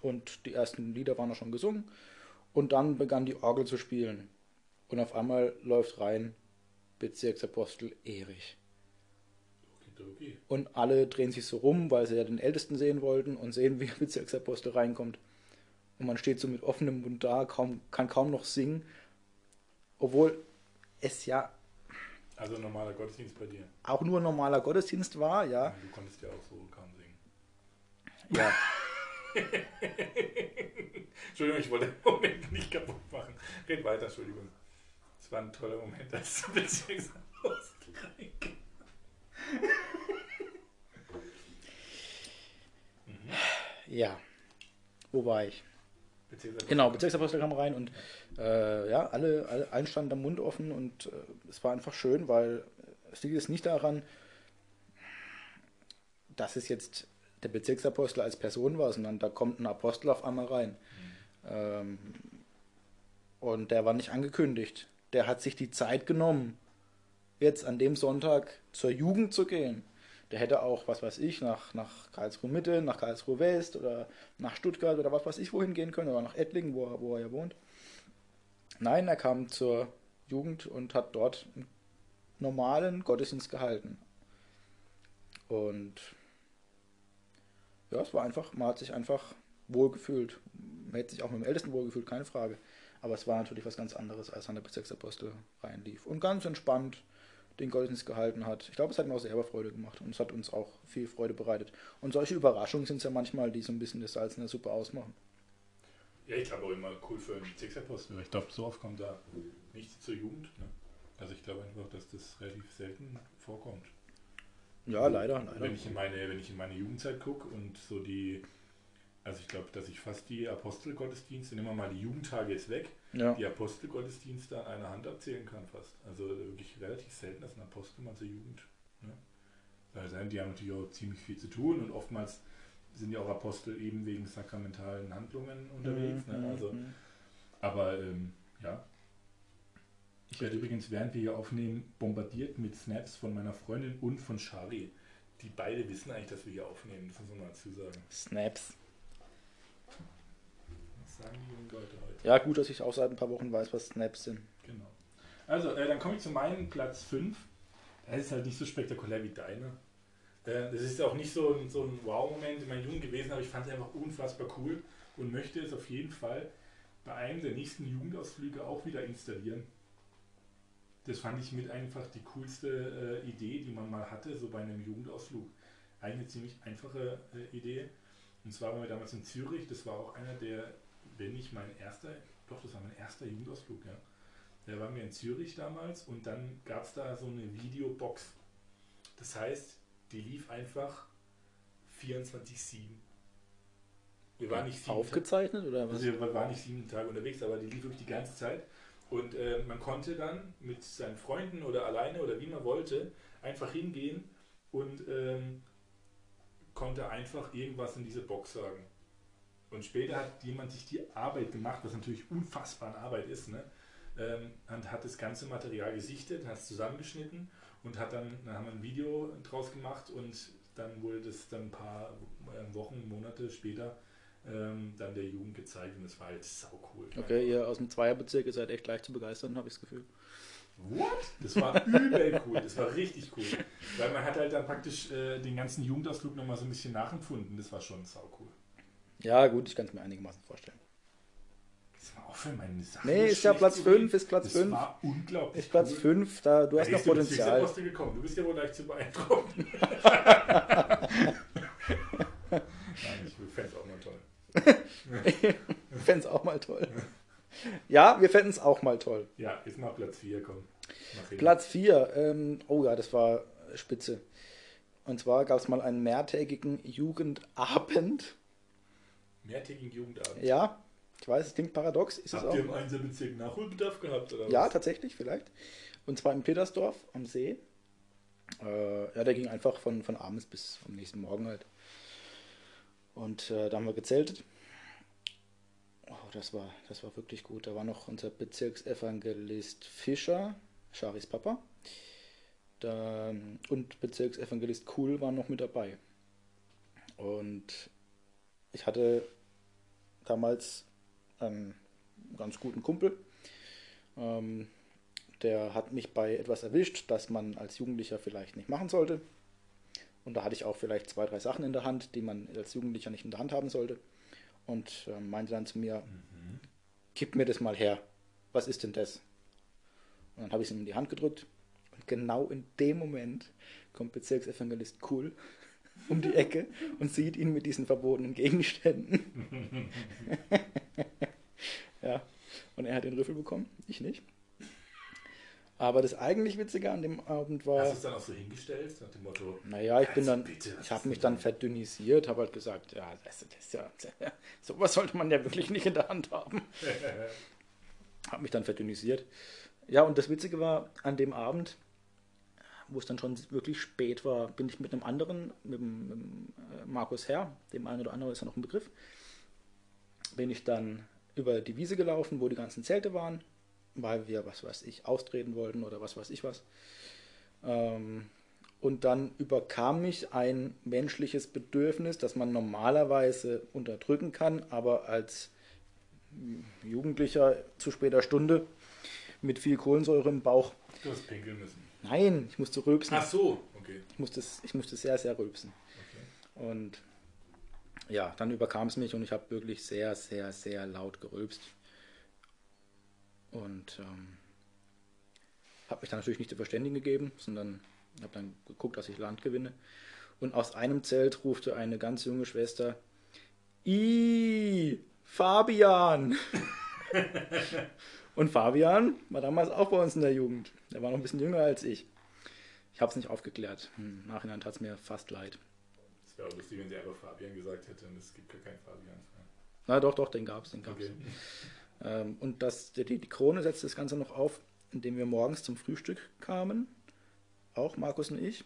Und die ersten Lieder waren auch schon gesungen. Und dann begann die Orgel zu spielen. Und auf einmal läuft rein Bezirksapostel Erich. Okidoki. Und alle drehen sich so rum, weil sie ja den Ältesten sehen wollten und sehen, wie der Bezirksapostel reinkommt. Und man steht so mit offenem Mund da, kaum, kann kaum noch singen. Obwohl es ja Also normaler Gottesdienst bei dir. auch nur ein normaler Gottesdienst war, ja. Du konntest ja auch so kaum singen. ja. (laughs) Entschuldigung, ich wollte den Moment nicht kaputt machen. Red weiter, Entschuldigung. Es war ein toller Moment, als du Bezirksapostel reinkam. Ja. Wo war ich? Bezirksapostel. Genau, Bezirksapostel kam rein und äh, ja, alle, alle, allen stand der Mund offen und äh, es war einfach schön, weil es liegt jetzt nicht daran, dass es jetzt der Bezirksapostel als Person war, sondern da kommt ein Apostel auf einmal rein. Ähm, und der war nicht angekündigt. Der hat sich die Zeit genommen, jetzt an dem Sonntag zur Jugend zu gehen. Der hätte auch, was weiß ich, nach, nach Karlsruhe Mitte, nach Karlsruhe West oder nach Stuttgart oder was weiß ich wohin gehen können oder nach Ettlingen, wo, er- wo er ja wohnt. Nein, er kam zur Jugend und hat dort einen normalen Gottesdienst gehalten. Und ja, es war einfach, man hat sich einfach wohlgefühlt. Man hätte sich auch mit dem Ältesten wohlgefühlt, keine Frage. Aber es war natürlich was ganz anderes, als an der Bezirksapostel reinlief. Und ganz entspannt den Gottesdienst gehalten hat. Ich glaube, es hat mir auch selber Freude gemacht und es hat uns auch viel Freude bereitet. Und solche Überraschungen sind es ja manchmal, die so ein bisschen das Salz in der Suppe ausmachen. Ja, ich glaube auch immer cool für einen Bezirksapostel. Ich glaube, so oft kommt da nichts zur Jugend. Ne? Also ich glaube einfach, dass das relativ selten vorkommt. Ja, leider, leider. Wenn ich in meine, wenn ich in meine Jugendzeit gucke und so die, also ich glaube, dass ich fast die Apostelgottesdienste, nehmen wir mal die Jugendtage jetzt weg, Ja. die Apostelgottesdienste an einer Hand abzählen kann fast. Also wirklich relativ selten, dass ein Apostel mal zur Jugend. Ne? Weil die haben natürlich auch ziemlich viel zu tun und oftmals sind ja auch Apostel eben wegen sakramentalen Handlungen unterwegs. Mhm, Ne? Also, mhm. aber ähm, ja. Ich werde übrigens, während wir hier aufnehmen, bombardiert mit Snaps von meiner Freundin und von Shari. Die beide wissen eigentlich, dass wir hier aufnehmen. Das muss man mal dazu sagen. Snaps. Was sagen die jungen Leute heute? Ja, gut, dass ich auch seit ein paar Wochen weiß, was Snaps sind. Genau. Also, äh, dann komme ich zu meinem Platz 5. Der ist halt nicht so spektakulär wie deiner. Äh, das ist auch nicht so ein, so ein Wow-Moment in meiner Jugend gewesen, aber ich fand es einfach unfassbar cool und möchte es auf jeden Fall bei einem der nächsten Jugendausflüge auch wieder installieren. Das fand ich mit einfach die coolste äh, Idee, die man mal hatte, so bei einem Jugendausflug. Eigentlich eine ziemlich einfache äh, Idee. Und zwar waren wir damals in Zürich, das war auch einer der, wenn nicht mein erster, doch, das war mein erster Jugendausflug, ja. Da waren wir in Zürich damals und dann gab es da so eine Videobox. Das heißt, die lief einfach 24-7. Wir waren nicht sieben Aufgezeichnet oder was? also wir waren nicht sieben Tage unterwegs, aber die lief wirklich die ganze Zeit. Und äh, man konnte dann mit seinen Freunden oder alleine oder wie man wollte, einfach hingehen und ähm, konnte einfach irgendwas in diese Box sagen. Und später hat jemand sich die Arbeit gemacht, was natürlich unfassbar Arbeit ist, ne? ähm, und hat das ganze Material gesichtet, hat es zusammengeschnitten und hat dann, dann haben wir ein Video draus gemacht und dann wurde das dann ein paar äh, Wochen, Monate später ähm, dann der Jugend gezeigt und das war halt sau cool. Okay, ihr aus dem Zweierbezirk, ihr seid echt leicht zu begeistern, habe ich das Gefühl. What? Das war übel cool, das war richtig cool. Weil man hat halt dann praktisch äh, den ganzen Jugendausflug nochmal so ein bisschen nachempfunden, das war schon sau cool. Ja, gut, ich kann es mir einigermaßen vorstellen. Das war auch für meine Sache. Nee, ist ja Platz zu 5, reden. ist Platz das 5. war unglaublich. Ist Platz cool. 5, da du hast Da noch ist der Potenzial. Bezirksapostel gekommen. Du bist ja wohl leicht zu beeindrucken. (laughs) (laughs) Nein, ich fände es auch mal toll. Ich fände es auch mal toll. Ja, wir fänden es auch mal toll. Ja, ist mal Platz 4, komm. Platz 4. Ähm, oh ja, das war spitze. Und zwar gab es mal einen mehrtägigen Jugendabend. Mehrtägigen Jugendabend. Ja, ich weiß, es klingt paradox, ist es Habt auch. ihr im Einzelbezirk Nachholbedarf gehabt? Oder Ja, was? tatsächlich, vielleicht. Und zwar in Petersdorf am See. Äh, ja, der ging einfach von, von abends bis am nächsten Morgen halt. Und äh, da haben wir gezeltet. Oh, das war, das war wirklich gut. Da war noch unser Bezirksevangelist Fischer, Charis Papa. Da, und Bezirksevangelist Kuhl waren noch mit dabei. Und ich hatte damals einen ganz guten Kumpel. Ähm, der hat mich bei etwas erwischt, das man als Jugendlicher vielleicht nicht machen sollte. Und da hatte ich auch vielleicht zwei, drei Sachen in der Hand, die man als Jugendlicher nicht in der Hand haben sollte. Und äh, meinte dann zu mir, gib mir das mal her. Was ist denn das? Und dann habe ich es ihm in die Hand gedrückt. Und genau in dem Moment kommt Bezirksevangelist Cool um die Ecke und sieht ihn mit diesen verbotenen Gegenständen. (laughs) (laughs) ja, und er hat den Rüffel bekommen, ich nicht. Aber das eigentlich Witzige an dem Abend war. Hast du es dann auch so hingestellt, nach dem Motto, Naja, ich bin dann, bitte, ich habe mich dann verdünnisiert, habe halt gesagt, ja, das, das ist ja, (laughs) sowas sollte man ja wirklich nicht in der Hand haben. (laughs) habe mich dann verdünnisiert. Ja, und das Witzige war, an dem Abend, wo es dann schon wirklich spät war, bin ich mit einem anderen, mit dem, mit dem äh, Markus Herr, dem einen oder anderen ist ja noch ein Begriff, bin ich dann über die Wiese gelaufen, wo die ganzen Zelte waren, weil wir, was weiß ich, austreten wollten oder was weiß ich was. Ähm, und dann überkam mich ein menschliches Bedürfnis, das man normalerweise unterdrücken kann, aber als Jugendlicher zu später Stunde mit viel Kohlensäure im Bauch. du hast pinkeln müssen. Nein, ich musste rülpsen. Ach so, okay. Ich musste, ich musste sehr, sehr rülpsen. Und ja, dann überkam es mich und ich habe wirklich sehr, sehr, sehr laut gerülpst. Und ähm, habe mich dann natürlich nicht zu verständigen gegeben, sondern habe dann geguckt, dass ich Land gewinne. Und aus einem Zelt rufte eine ganz junge Schwester, I, Fabian! (laughs) und Fabian war damals auch bei uns in der Jugend. Der war noch ein bisschen jünger als ich. Ich habe es nicht aufgeklärt. Im Nachhinein tat es mir fast leid. Es wäre auch lustig, wenn sie einfach Fabian gesagt hätte und es gibt gar keinen Fabian. Na doch, doch, den gab es, den gab's. Okay. Ähm, und das, die, die Krone setzte das Ganze noch auf, indem wir morgens zum Frühstück kamen. Auch Markus und ich.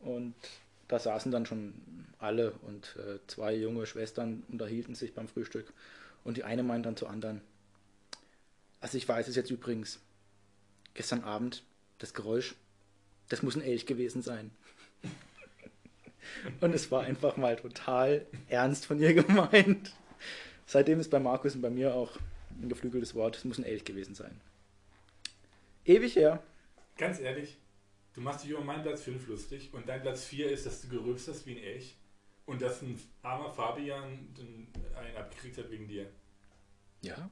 Und da saßen dann schon alle und äh, zwei junge Schwestern unterhielten sich beim Frühstück. Und die eine meint dann zur anderen, also ich weiß es jetzt übrigens, gestern Abend, das Geräusch, das muss ein Elch gewesen sein. (laughs) Und es war einfach mal total ernst von ihr (laughs) gemeint. Seitdem ist bei Markus und bei mir auch ein geflügeltes Wort, es muss ein Elch gewesen sein. Ewig her. Ganz ehrlich, du machst dich über meinen Platz 5 lustig und dein Platz 4 ist, dass du gerülpst hast wie ein Elch und dass ein armer Fabian einen abgekriegt hat wegen dir. Ja.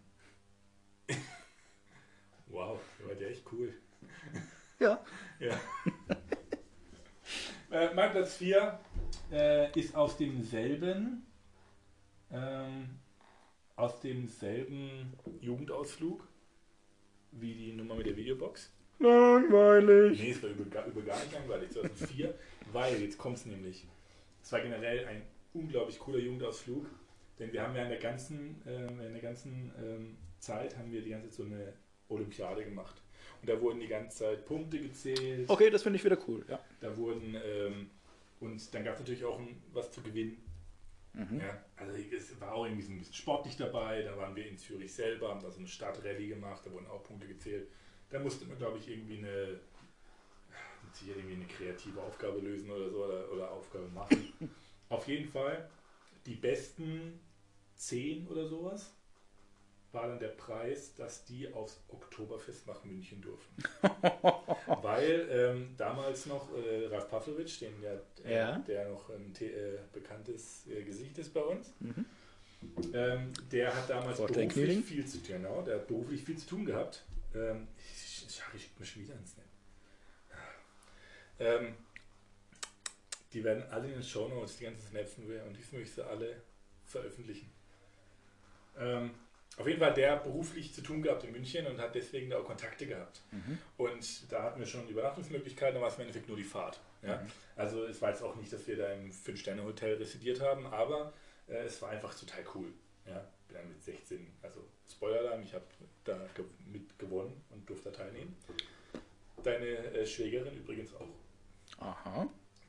(laughs) Wow, der war der echt cool. Ja. (laughs) Ja. äh, mein Platz 4 äh, ist aus demselben ähm, aus demselben Jugendausflug wie die Nummer mit der Videobox. Langweilig. Nee, es war über, gar- über gar nicht langweilig, 2004, weil, jetzt kommt es nämlich, es war generell ein unglaublich cooler Jugendausflug, denn wir haben ja in der ganzen, ähm, in der ganzen ähm, Zeit, haben wir die ganze Zeit so eine Olympiade gemacht. Und da wurden die ganze Zeit Punkte gezählt, Okay, das finde ich wieder cool. Ja. da wurden, ähm, und dann gab es natürlich auch ein, was zu gewinnen. Mhm. Ja, also es war auch irgendwie so ein bisschen sportlich dabei. Da waren wir in Zürich selber, haben da so eine Stadtrallye gemacht, da wurden auch Punkte gezählt. Da musste man, glaube ich, irgendwie eine, Sicherheit irgendwie eine kreative Aufgabe lösen oder so oder, oder Aufgabe machen. (laughs) Auf jeden Fall die besten zehn oder sowas war dann der Preis, dass die aufs Oktoberfest nach München durften. (laughs) Weil ähm, damals noch äh, Ralf Pavlovic, den ja, äh, Ja. der noch ein äh, bekanntes äh, Gesicht ist bei uns, Mhm. ähm, der hat damals beruflich viel zu tun, genau, der hat beruflich viel zu tun gehabt. Ähm, ich, ich, ich schicke mir schon wieder ins Snap. Ähm, die werden alle in den Shownotes, die ganzen Snaps und dies möchte ich sie alle veröffentlichen. Ähm, Auf jeden Fall der beruflich zu tun gehabt in München und hat deswegen da auch Kontakte gehabt. Und da hatten wir schon Übernachtungsmöglichkeiten, da war es im Endeffekt nur die Fahrt. Ja? Also es war jetzt auch nicht, dass wir da im Fünf-Sterne-Hotel residiert haben, aber äh, es war einfach total cool. Ja? Bin dann mit 16, also Spoiler-Alarm, ich habe da ge mit gewonnen und durfte da teilnehmen. Deine äh, Schwägerin übrigens auch, Aha.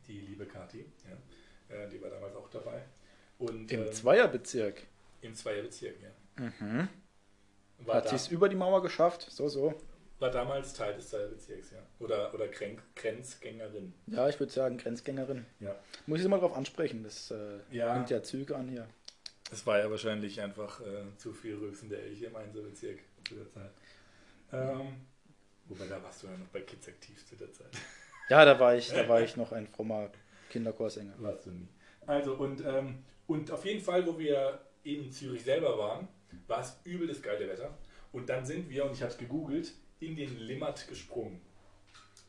die liebe Kathi, ja? äh, die war damals auch dabei. Und Im ähm, Zweierbezirk. im Zweierbezirk, ja. Mhm. War, Hat sie es über die Mauer geschafft? So, so. war damals Teil des Zweierbezirks, ja. Oder, oder Gren Grenzgängerin. Ja, ich würde sagen, Grenzgängerin. Ja. Muss ich mal drauf ansprechen? Das äh, Ja. nimmt ja Züge an hier. Es war ja wahrscheinlich einfach äh, zu viel rülpsende Elche im Einzelbezirk zu der Zeit. Ähm, wobei da warst du ja noch bei Kids aktiv zu der Zeit. Ja, da war ich, da (laughs) war ich noch ein frommer Kinderchorsänger. Warst du nie. Also und, ähm, und auf jeden Fall, wo wir in Zürich selber waren, war es übel das geile Wetter. Und dann sind wir, und ich habe es gegoogelt, in den Limmat gesprungen.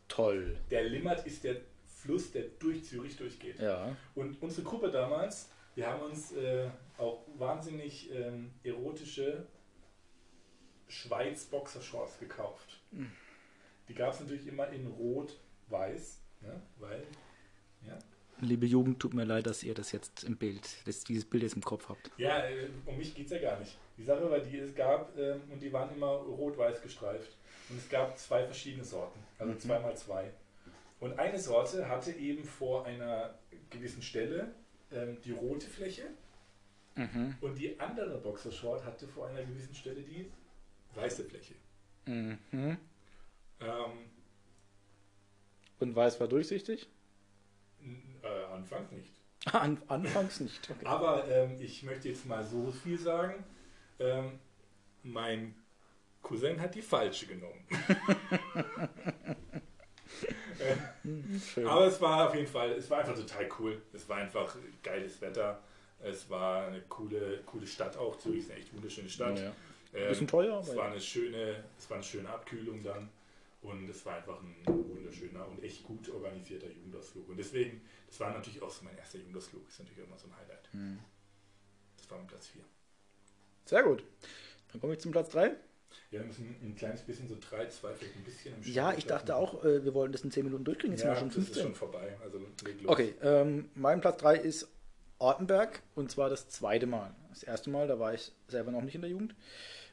Toll. Der Limmat ist der Fluss, der durch Zürich durchgeht. Ja. Und unsere Gruppe damals, wir haben uns äh, auch wahnsinnig ähm, erotische Schweiz-Boxershorts gekauft. Die gab es natürlich immer in Rot-Weiß, ne? weil, Liebe Jugend, tut mir leid, dass ihr das jetzt im Bild, dass dieses Bild jetzt im Kopf habt. ja äh, um mich geht es ja gar nicht. Die Sache war die, es gab, ähm, und die waren immer rot-weiß gestreift. Und es gab zwei verschiedene Sorten, also zwei mal zwei. Und eine Sorte hatte eben vor einer gewissen Stelle ähm, die rote Fläche Mhm. Und die andere Boxershort hatte vor einer gewissen Stelle die weiße Fläche. Mhm. Ähm, Und weiß war durchsichtig? Äh, anfangs nicht. (laughs) An, anfangs nicht. Okay. Aber ähm, ich möchte jetzt mal so viel sagen. Ähm, mein Cousin hat die falsche genommen. (laughs) Aber es war auf jeden Fall, es war einfach total cool. Es war einfach geiles Wetter. Es war eine coole, coole Stadt auch. Zürich ist eine echt wunderschöne Stadt. Ja. Ähm, Bisschen teuer, Es aber war eine schöne, es war eine schöne Abkühlung dann und es war einfach ein wunderschöner und echt gut organisierter Jugendausflug. Und deswegen, das war natürlich auch so mein erster Jugendausflug, ist natürlich auch immer so ein Highlight. Hm. Das war mein Platz 4. Sehr gut. Dann komme ich zum Platz 3. Ja, wir müssen ein kleines bisschen so 3, 2, vielleicht ein bisschen im Ja, ich dachte auch, äh, wir wollen das in 10 Minuten durchkriegen. Jetzt ja, sind wir schon das ist 15. schon vorbei. Also leg los. Okay, ähm, mein Platz 3 ist Ortenberg und zwar das zweite Mal. Das erste Mal, da war ich selber noch nicht in der Jugend,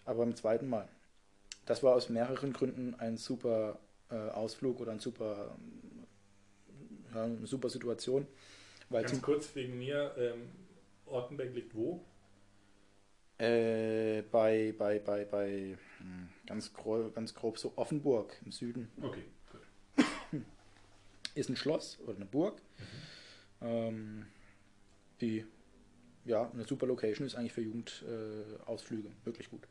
aber beim zweiten Mal. Das war aus mehreren Gründen ein super äh, Ausflug oder ein super, ähm, ja, eine super Situation. Weil Ganz zum, kurz wegen mir, ähm, Ortenberg liegt wo? äh, bei, bei, bei, bei hm, ganz, grob, ganz grob so Offenburg im Süden Okay, gut. ist ein Schloss oder eine Burg. Ähm, die ja eine super Location ist eigentlich für Jugendausflüge. Äh. Wirklich gut.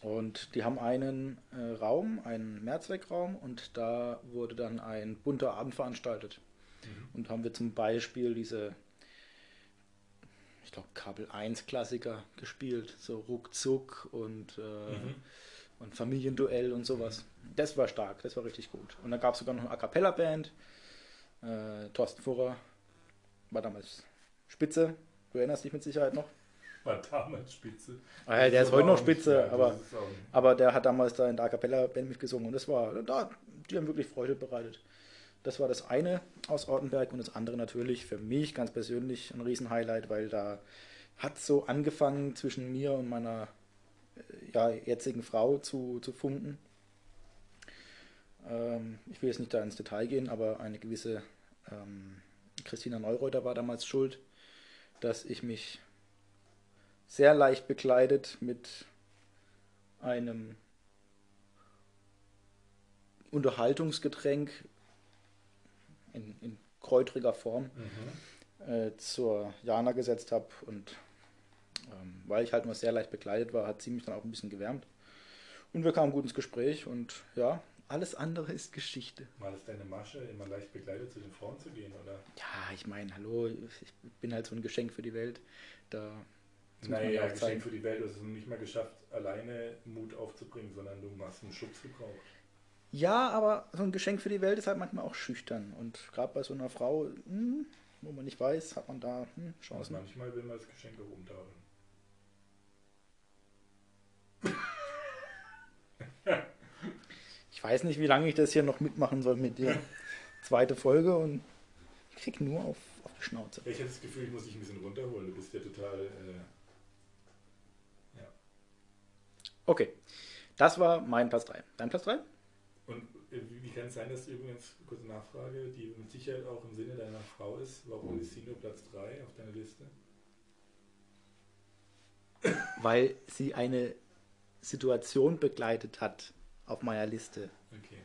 Und die haben einen äh, Raum, einen Mehrzweckraum und da wurde dann ein bunter Abend veranstaltet. Und haben wir zum Beispiel diese, ich glaube, Kabel 1 Klassiker gespielt, so Ruckzuck und, äh, und Familienduell und sowas. Das war stark, das war richtig gut. Und dann gab es sogar noch eine A Cappella Band. Äh, Thorsten Furrer war damals Spitze. Du erinnerst dich mit Sicherheit noch. (laughs) War damals Spitze. Ah, ja, der ist heute noch Spitze, mehr, aber, aber der hat damals da in der A Cappella Band mitgesungen und das war, da, die haben wirklich Freude bereitet. Das war das eine aus Ortenberg und das andere natürlich für mich ganz persönlich ein Riesenhighlight, weil da hat so angefangen zwischen mir und meiner äh, ja, jetzigen Frau zu, zu funken. Ähm, ich will jetzt nicht da ins Detail gehen, aber eine gewisse ähm, Christina Neureuter war damals schuld, dass ich mich sehr leicht bekleidet mit einem Unterhaltungsgetränk in, in kräutriger Form Mhm. äh, zur Jana gesetzt habe und ähm, weil ich halt nur sehr leicht bekleidet war, hat sie mich dann auch ein bisschen gewärmt. Und wir kamen gut ins Gespräch und ja, alles andere ist Geschichte. War das deine Masche, immer leicht bekleidet zu den Frauen zu gehen, oder? Ja, ich meine, hallo, ich bin halt so ein Geschenk für die Welt. Da Naja, Geschenk für die Welt, du hast es nicht mal geschafft, alleine Mut aufzubringen, sondern du hast einen Schubs gebraucht. Ja, aber so ein Geschenk für die Welt ist halt manchmal auch schüchtern. Und gerade bei so einer Frau, hm, wo man nicht weiß, hat man da hm, Und Chancen. manchmal will man das Geschenk auch umtauschen. Ich weiß nicht, wie lange ich das hier noch mitmachen soll mit dir. (laughs) Zweite Folge und ich krieg nur auf, auf die Schnauze. Ich hätte das Gefühl, ich muss dich ein bisschen runterholen. Du bist ja total. Äh, ja. Okay, das war mein Platz 3. Dein Platz 3? Und äh, wie, kann es sein, dass übrigens, kurze Nachfrage, die mit Sicherheit auch im Sinne deiner Frau ist, warum ist sie nur Platz 3 auf deiner Liste? Weil sie eine Situation begleitet hat auf meiner Liste. Okay.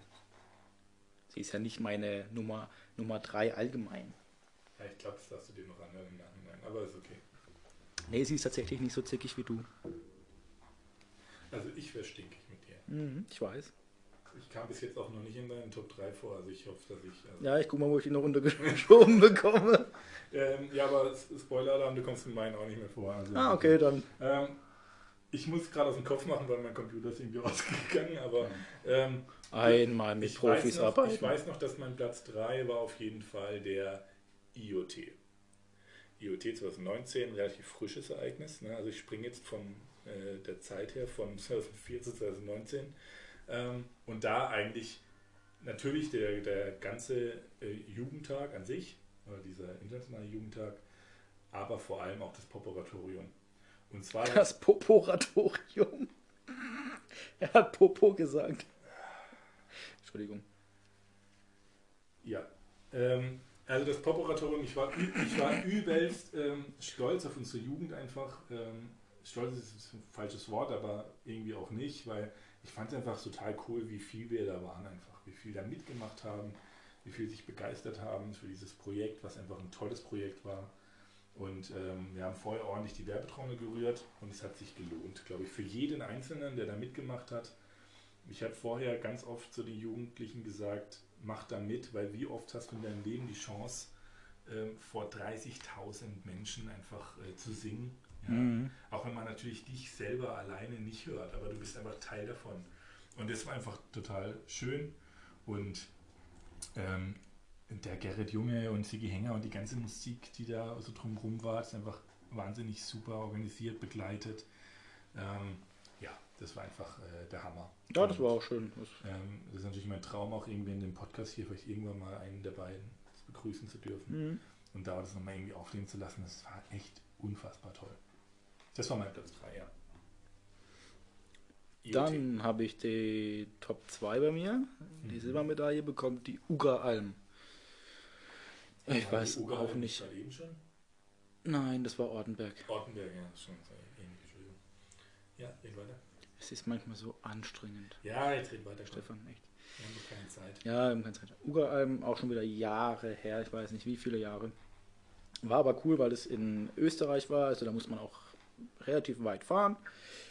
Sie ist ja nicht meine Nummer, Nummer 3 allgemein. Ja, ich glaube, das darfst du dir noch im Nachhinein, aber ist okay. Nee, sie ist tatsächlich nicht so zickig wie du. Also ich wäre stinkig mit dir. Mhm, ich weiß. Ich kam bis jetzt auch noch nicht in deinen Top 3 vor, also ich hoffe, dass ich. Also, Ja, ich guck mal, wo ich die noch untergeschoben (laughs) bekomme. ähm, ja aber Spoiler-Alarm, du kommst in meinen auch nicht mehr vor. Also, Ah, okay, dann. Ähm, ich muss gerade aus dem Kopf machen, weil mein Computer ist irgendwie (laughs) ausgegangen, aber ähm, Einmal mit Profis noch, arbeiten. ich weiß noch, dass mein Platz 3 war auf jeden Fall der IoT. IoT 2019, ein relativ frisches Ereignis. Ne? Also ich springe jetzt von äh, der Zeit her von 2004 zu 2019. Ähm, und da eigentlich natürlich der, der ganze äh, Jugendtag an sich, oder dieser internationale Jugendtag, aber vor allem auch das Poporatorium. Und zwar Das Poporatorium. (laughs) Er hat Popo gesagt. Entschuldigung. Ja. Ähm, also das Poporatorium, ich war, ich war übelst ähm, stolz auf unsere Jugend einfach. Ähm, stolz ist ein falsches Wort, aber irgendwie auch nicht, weil ich fand es einfach total cool, wie viel wir da waren einfach, wie viel da mitgemacht haben, wie viel sich begeistert haben für dieses Projekt, was einfach ein tolles Projekt war. Und ähm, wir haben vorher ordentlich die Werbetrommel gerührt und es hat sich gelohnt, glaube ich, für jeden Einzelnen, der da mitgemacht hat. Ich habe vorher ganz oft zu den Jugendlichen gesagt, mach da mit, weil wie oft hast du in deinem Leben die Chance, ähm, vor 30.000 Menschen einfach äh, zu singen. Ja? Mhm. Auch wenn man natürlich dich selber alleine nicht hört, aber du bist einfach Teil davon. Und das war einfach total schön. Und ähm, der Gerrit Junge und Sigi Hänger und die ganze Musik, die da so drumherum war, ist einfach wahnsinnig super organisiert, begleitet. Ähm, ja, das war einfach äh, der Hammer. Ja, das Und, war auch schön. Das, ähm, das ist natürlich mein Traum, auch irgendwie in dem Podcast hier vielleicht irgendwann mal einen der beiden begrüßen zu dürfen mhm. und da das nochmal irgendwie aufleben zu lassen. Das war echt unfassbar toll. Das war mein Platz 3, ja. IoT. Dann habe ich die Top 2 bei mir. Die Mhm. Silbermedaille bekommt die Uga-Alm. Ich War weiß Uga auch Alm nicht. gerade eben schon? Nein, das war Ortenberg. Ortenberg, ja, schon Entschuldigung. Ja, red weiter. Es ist manchmal so anstrengend. Ja, jetzt red weiter, Stefan, echt. Wir haben keine Zeit. Ja, im ganzen Zeit. Uga-Alm auch schon wieder Jahre her, ich weiß nicht wie viele Jahre. War aber cool, weil es in Österreich war, also da muss man auch relativ weit fahren.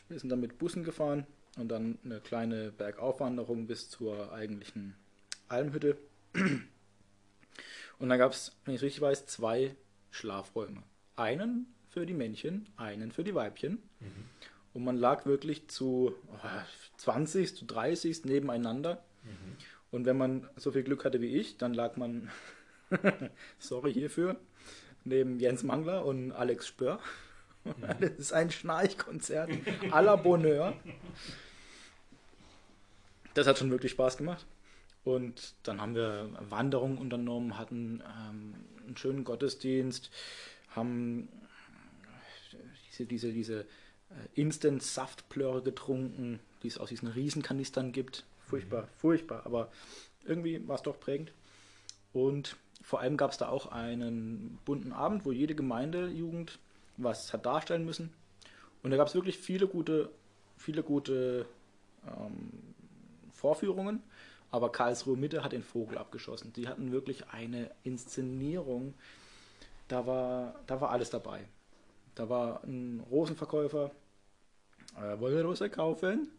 Wir sind dann mit Bussen gefahren und dann eine kleine Bergaufwanderung bis zur eigentlichen Almhütte. Und da gab es, wenn ich es richtig weiß, zwei Schlafräume. Einen für die Männchen, einen für die Weibchen. Und man lag wirklich zu oh, 20, zu 30 nebeneinander. Und wenn man so viel Glück hatte wie ich, dann lag man, (laughs) sorry hierfür, neben Jens Mangler und Alex Spör. (laughs) Das ist ein Schnarchkonzert à la Bonheur. Das hat schon wirklich Spaß gemacht. Und dann haben wir Wanderungen unternommen, hatten ähm, einen schönen Gottesdienst, haben diese, diese, diese äh, Instant-Saftplörre getrunken, die es aus diesen Riesenkanistern gibt. Furchtbar, furchtbar, aber irgendwie war es doch prägend. Und vor allem gab es da auch einen bunten Abend, wo jede Gemeindejugend was hat darstellen müssen. Und da gab es wirklich viele gute, viele gute ähm, Vorführungen. Aber Karlsruhe Mitte hat den Vogel abgeschossen. Die hatten wirklich eine Inszenierung. Da war, da war alles dabei. Da war ein Rosenverkäufer. Äh, wollen wir Rose kaufen?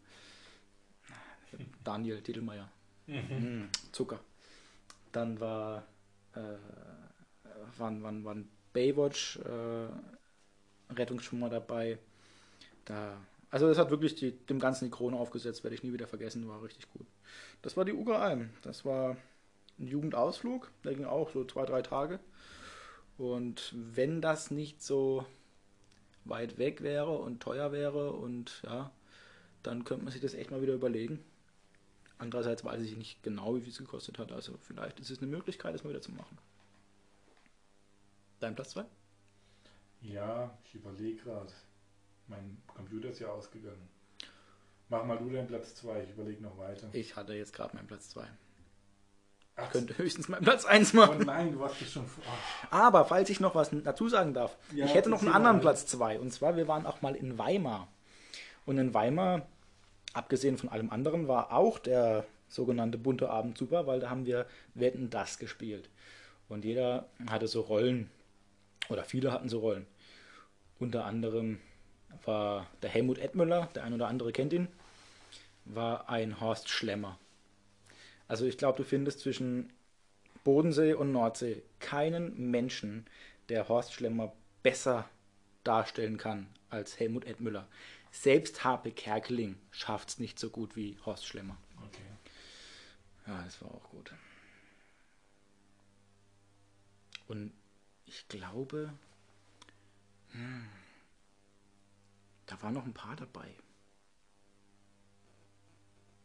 Daniel Titelmeier. Mm, Zucker. Dann war, äh, waren, waren, waren Baywatch äh, Rettungsschwimmer dabei. Da, also das hat wirklich die, dem Ganzen die Krone aufgesetzt, werde ich nie wieder vergessen, war richtig gut. Das war die Uga Alm. Das war ein Jugendausflug, der ging auch so zwei, drei Tage. Und wenn das nicht so weit weg wäre und teuer wäre und ja, dann könnte man sich das echt mal wieder überlegen. Andererseits weiß ich nicht genau, wie viel es gekostet hat. Also vielleicht ist es eine Möglichkeit, das mal wieder zu machen. Dein Platz 2? Ja, ich überlege gerade. Mein Computer ist ja ausgegangen. Mach mal du deinen Platz 2, ich überlege noch weiter. Ich hatte jetzt gerade meinen Platz 2. Ach, Könnte höchstens meinen Platz 1 oh machen. nein, du warst das schon vor. Aber falls ich noch was dazu sagen darf, Ja, ich hätte noch einen anderen. Platz 2. Und zwar, wir waren auch mal in Weimar. Und in Weimar, abgesehen von allem anderen, war auch der sogenannte bunte Abend super, weil da haben wir Wetten das gespielt. Und jeder hatte so Rollen, oder viele hatten so Rollen. Unter anderem war der Helmut Edmüller, der ein oder andere kennt ihn, war ein Horst Schlemmer. Also ich glaube, du findest zwischen Bodensee und Nordsee keinen Menschen, der Horst Schlemmer besser darstellen kann als Helmut Edmüller. Selbst Harpe Kerkeling schafft es nicht so gut wie Horst Schlemmer. Okay. Ja, das war auch gut. Und ich glaube, da waren noch ein paar dabei.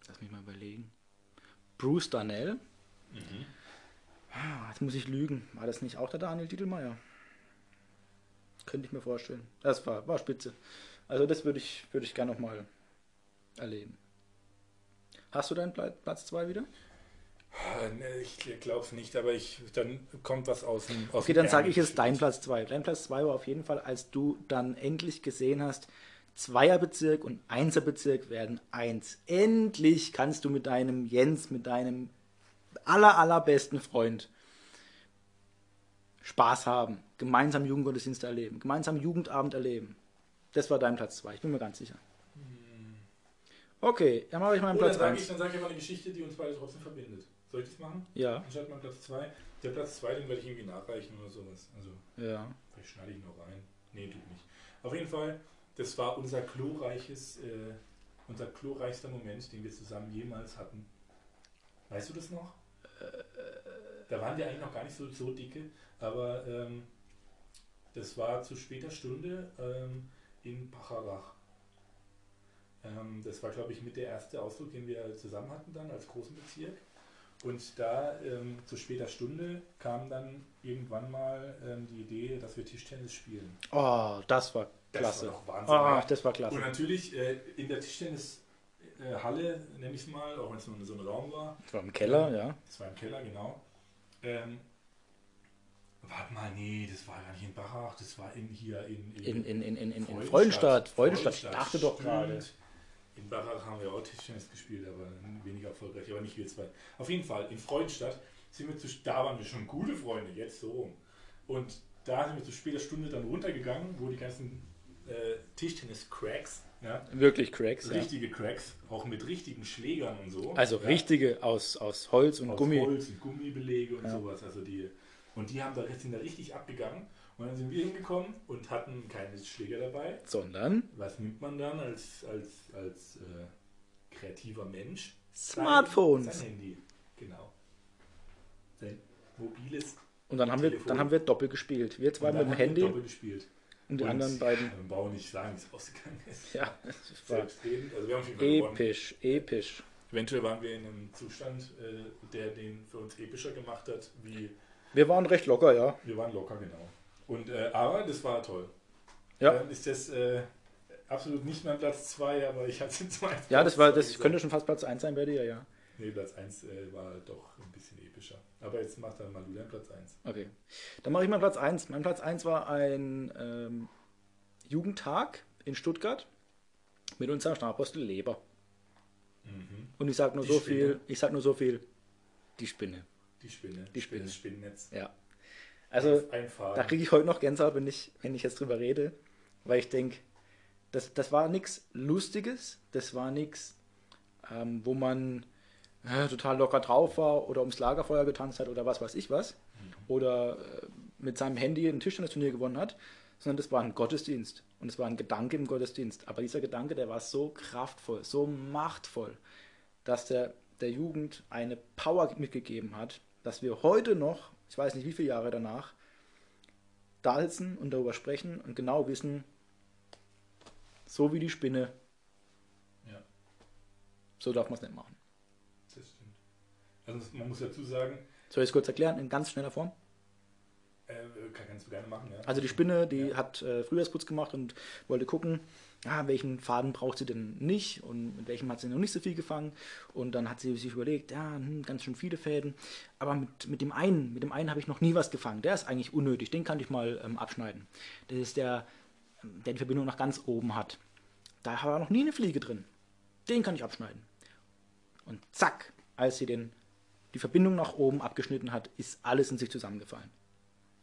Lass mich mal überlegen. Bruce Darnell. Ah, Jetzt muss ich lügen. War das nicht auch der Daniel Diedelmeier? Könnte ich mir vorstellen. Das war, war spitze. Also das würde ich, würde ich gerne nochmal erleben. Hast du deinen Pla- Platz 2 wieder? Äh, ne, Ich glaube es nicht, aber ich, dann kommt was aus dem. Aus Okay, dann sage ich jetzt dein. Platz 2. Dein Platz 2 war auf jeden Fall, als du dann endlich gesehen hast, Zweierbezirk und Einserbezirk werden eins. Endlich kannst du mit deinem Jens, mit deinem aller, allerbesten Freund Spaß haben, gemeinsam Jugendgottesdienst erleben, gemeinsam Jugendabend erleben. Das war dein Platz 2, ich bin mir ganz sicher. Okay, dann mache ich meinen dann Platz sage ich, 1. dann sag ich aber eine Geschichte, die uns beide trotzdem verbindet. Soll ich das machen? Ja, Anstatt mal Platz 2. Der Platz 2, den werde ich irgendwie nachreichen oder sowas. Also, ja. vielleicht schneide ich ihn noch rein. Nee, tut nicht. Auf jeden Fall, das war unser glorreiches, äh, unser glorreichster Moment, den wir zusammen jemals hatten. Weißt du das noch? Da waren wir eigentlich noch gar nicht so, so dicke, aber ähm, das war zu später Stunde ähm, in Bacharach. Ähm, das war, glaube ich, mit der erste Ausdruck, den wir zusammen hatten dann als großen Bezirk. Und da ähm, zu später Stunde kam dann irgendwann mal ähm, die Idee, dass wir Tischtennis spielen. Oh, das war Das klasse. war doch Wahnsinn. Ach, ja. das war Und klasse. natürlich äh, in der Tischtennishalle, nenne ich es mal, auch wenn es nur so ein Raum war, Das war im Keller, ja. das war im Keller, genau. Ähm, warte mal, nee, das war gar nicht in Bachach, das war in hier in, In, in, in, in, in, in Freudenstadt. Freudenstadt, ich dachte doch gerade. In Bachach haben wir auch Tischtennis gespielt, aber weniger erfolgreich, aber nicht wir zwei. Auf jeden Fall, in Freudenstadt sind wir zu, da waren wir schon gute Freunde, jetzt so rum. Und da sind wir zu später Stunde dann runtergegangen, wo die ganzen äh, Tischtennis-Cracks, ja, Wirklich Cracks, ja. richtige Cracks, auch mit richtigen Schlägern und so. Also ja, richtige aus, aus Holz und aus Gummi. Holz und Gummibelege und Ja. sowas. Also die, und die haben da, sind da richtig abgegangen. Und dann sind wir hingekommen und hatten keine Schläger dabei. Sondern Was nimmt man dann als, als, als äh, kreativer Mensch? Smartphones. Sein Handy, genau. Sein mobiles. Und dann haben wir, dann haben wir doppelt gespielt. Wir zwei mit dem Handy Doppel gespielt. und die Und anderen beiden. Wir brauchen nicht sagen, wie es ausgegangen ist. Ja, das war Selbstredend. Also wir haben Fall gewonnen. episch, episch. Eventuell waren wir in einem Zustand, äh, der den für uns epischer gemacht hat, wie Wir waren recht locker, ja. wir waren locker, genau. Und, äh, aber das war toll. Ja. Dann ist das äh, absolut nicht mein Platz 2, aber ich hatte (laughs) zwei. Ja, das war, das könnte schon fast Platz 1 sein bei dir, ja. Nee, Platz 1 äh, war doch ein bisschen epischer. Aber jetzt mach dann mal du deinen Platz 1. Okay. Dann mache ich mal Platz 1. Mein Platz 1 war ein ähm, Jugendtag in Stuttgart mit unserem Stabsapostel Leber. Mhm. Und ich sage nur Die so Spinne. viel, ich sage nur so viel, die Spinne. Die Spinne. Die Spinne. Das Spinnennetz. Ja. Also, ein Faden. da kriege ich heute noch Gänsehaut, wenn ich, wenn ich jetzt drüber rede, weil ich denke, das, das war nichts Lustiges, das war nichts, ähm, wo man äh, total locker drauf war oder ums Lagerfeuer getanzt hat oder was weiß ich was, oder äh, mit seinem Handy ein Tischtennisturnier gewonnen hat, sondern das war ein Gottesdienst und es war ein Gedanke im Gottesdienst. Aber dieser Gedanke, der war so kraftvoll, so machtvoll, dass der der Jugend eine Power mitgegeben hat, dass wir heute noch, ich weiß nicht wie viele Jahre danach, da sitzen und darüber sprechen und genau wissen, so wie die Spinne, Ja. So darf man es nicht machen. Das stimmt. Also man muss dazu sagen, Soll ich es kurz erklären, in ganz schneller Form? äh, kann, kannst du gerne machen, ja. Also die Spinne, die hat äh, Frühjahrsputz gemacht und wollte gucken, ja, welchen Faden braucht sie denn nicht und mit welchem hat sie noch nicht so viel gefangen. Und dann hat sie sich überlegt, ja, hm, ganz schön viele Fäden. Aber mit, mit dem einen, mit dem einen habe ich noch nie was gefangen. Der ist eigentlich unnötig, den kann ich mal ähm, abschneiden. Das ist der, ähm, der die Verbindung nach ganz oben hat. Da war noch nie eine Fliege drin. Den kann ich abschneiden. Und zack, als sie den, die Verbindung nach oben abgeschnitten hat, ist alles in sich zusammengefallen.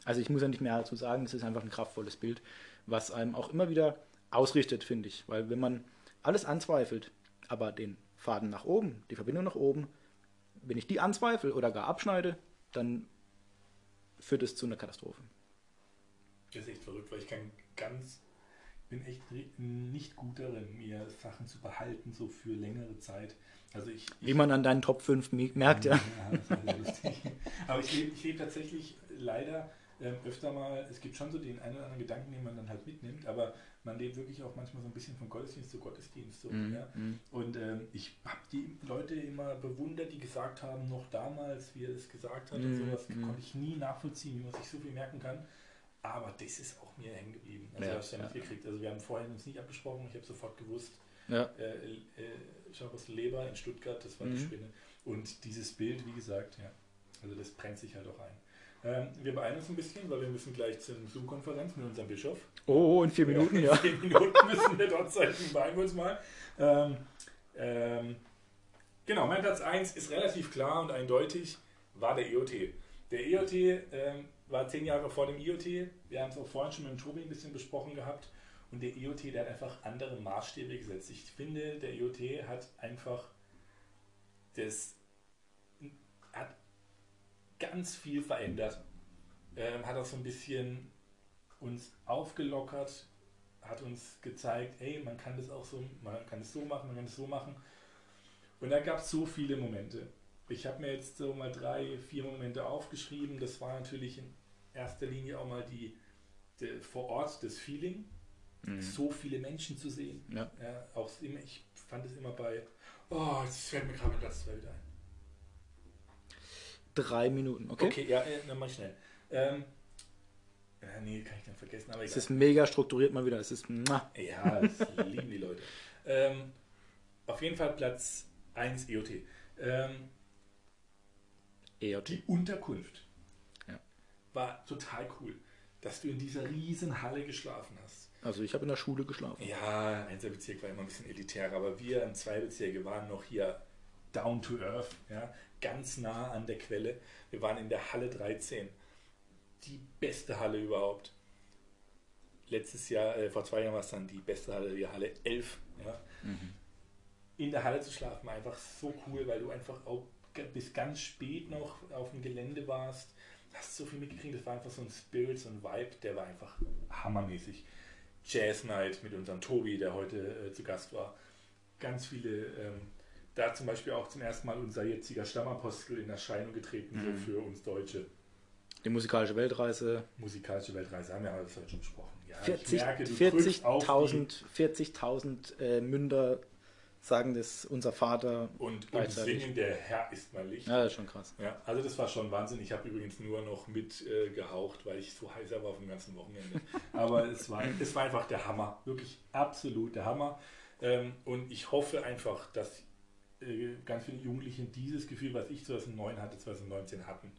Also ich muss ja nicht mehr dazu sagen, das ist einfach ein kraftvolles Bild, was einem auch immer wieder ausrichtet, finde ich. Weil wenn man alles anzweifelt, aber den Faden nach oben, die Verbindung nach oben, wenn ich die anzweifle oder gar abschneide, dann führt es zu einer Katastrophe. Das ist echt verrückt, weil ich kann ganz, bin echt nicht gut darin, mir Sachen zu behalten, so für längere Zeit. Also ich, Wie man an deinen Top 5 merkt, ja. das war sehr lustig. Aber ich lebe ich lebe tatsächlich leider ähm, öfter mal, es gibt schon so den einen oder anderen Gedanken, den man dann halt mitnimmt, aber man lebt wirklich auch manchmal so ein bisschen von Gottesdienst zu Gottesdienst. So, Mhm, ja? mhm. Und ähm, ich habe die Leute immer bewundert, die gesagt haben, noch damals, wie er es gesagt hat und Mhm, sowas, mhm. konnte ich nie nachvollziehen, wie man sich so viel merken kann. Aber das ist auch mir hängen geblieben. Also Ja, hast du ja mitgekriegt. Also wir haben vorhin uns nicht abgesprochen, ich habe sofort gewusst, ja. äh, äh, Jean-Bostel Leber in Stuttgart, das war die Mhm. Spinne. Und dieses Bild, wie gesagt, ja, also das brennt sich halt auch ein. Ähm, wir beeilen uns ein bisschen, weil wir müssen gleich zur Zoom-Konferenz mit unserem Bischof. Oh, in vier Minuten, in ja. Zehn (laughs) Minuten müssen wir dort sein, beeilen wir uns mal. Ähm, ähm, genau, mein Platz 1 ist relativ klar und eindeutig, war der EOT. Der EOT ähm, war zehn Jahre vor dem IoT. Wir haben es auch vorhin schon mit dem Tobi ein bisschen besprochen gehabt. Und der IoT, der hat einfach andere Maßstäbe gesetzt. Ich finde, der IoT hat einfach das ganz viel verändert. Ähm, hat auch so ein bisschen uns aufgelockert, hat uns gezeigt, hey, man kann das auch so, man kann es so machen, man kann es so machen. Und da gab es so viele Momente. Ich habe mir jetzt so mal drei, vier Momente aufgeschrieben. Das war natürlich in erster Linie auch mal die, der, vor Ort das Feeling, so viele Menschen zu sehen. Mhm. Ja. Ja, auch immer, ich fand es immer bei, oh, jetzt fällt mir gerade Platz 2 wieder ein. Drei Minuten, okay? Okay, ja, äh, dann mach ich schnell. Ähm, ja, nee, kann ich dann vergessen, aber Es egal. ist mega strukturiert mal wieder. Es ist. muah. Ja, das lieben die Leute. Ähm, auf jeden Fall Platz 1 EOT. Ähm, EOT. die Unterkunft Ja. war total cool, dass du in dieser riesen Halle geschlafen hast. Also ich habe in der Schule geschlafen. Ja, einser Bezirk war immer ein bisschen elitärer, aber wir im Zweibezirke waren noch hier down to earth, ja, ganz nah an der Quelle. Wir waren in der Halle 13. Die beste Halle überhaupt. Letztes Jahr, äh, vor zwei Jahren war es dann die beste Halle, die Halle 11. Ja. In der Halle zu schlafen einfach so cool, weil du einfach auch bis ganz spät noch auf dem Gelände warst. Hast so viel mitgekriegt, das war einfach so ein Spirit, so ein Vibe, der war einfach hammermäßig. Jazz Night mit unserem Tobi, der heute äh, zu Gast war. Ganz viele, ähm, da zum Beispiel auch zum ersten Mal unser jetziger Stammapostel in Erscheinung getreten, so für uns Deutsche. Die musikalische Weltreise. Musikalische Weltreise haben wir alles heute schon besprochen. Ja, ich 40 merke, du drückst auf die- 40.000 40.000 äh, Münder sagen das unser Vater. und, und singen, der Herr ist mein Licht. Ja, das ist schon krass. Ja, also das war schon Wahnsinn. Ich habe übrigens nur noch mit äh, weil ich so heißer war vom ganzen Wochenende. Aber es war, es war einfach der Hammer. Wirklich absolut der Hammer. Ähm, und ich hoffe einfach, dass äh, ganz viele Jugendliche dieses Gefühl, was ich 2009 hatte, 2019 hatten.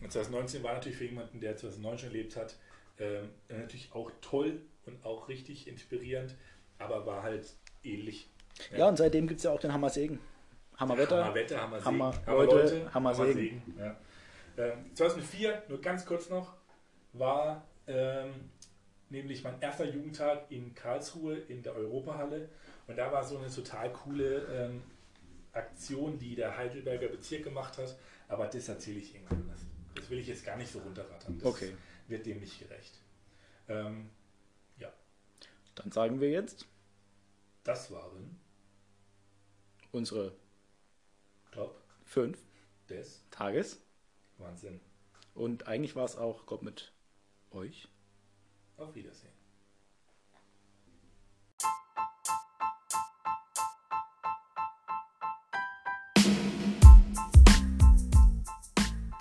Und 2019 war natürlich für jemanden, der 2009 schon erlebt hat, ähm, natürlich auch toll und auch richtig inspirierend, aber war halt ähnlich. Ja, und seitdem gibt es ja auch den Hammersegen. Hammerwetter. Hammerwetter, Hammer Hammer Segen. Leute, Leute, Hammer Hammer Segen. Segen. Ja. Ähm, 2004, nur ganz kurz noch, war ähm, nämlich mein erster Jugendtag in Karlsruhe in der Europahalle. Und da war so eine total coole ähm, Aktion, die der Heidelberger Bezirk gemacht hat. Aber das erzähle ich irgendwann anders. Das will ich jetzt gar nicht so runterrattern. Das Okay. wird dem nicht gerecht. Ähm, Dann sagen wir jetzt das waren unsere Top fünf des Tages. Wahnsinn. Und eigentlich war es auch Gott mit euch. Auf Wiedersehen.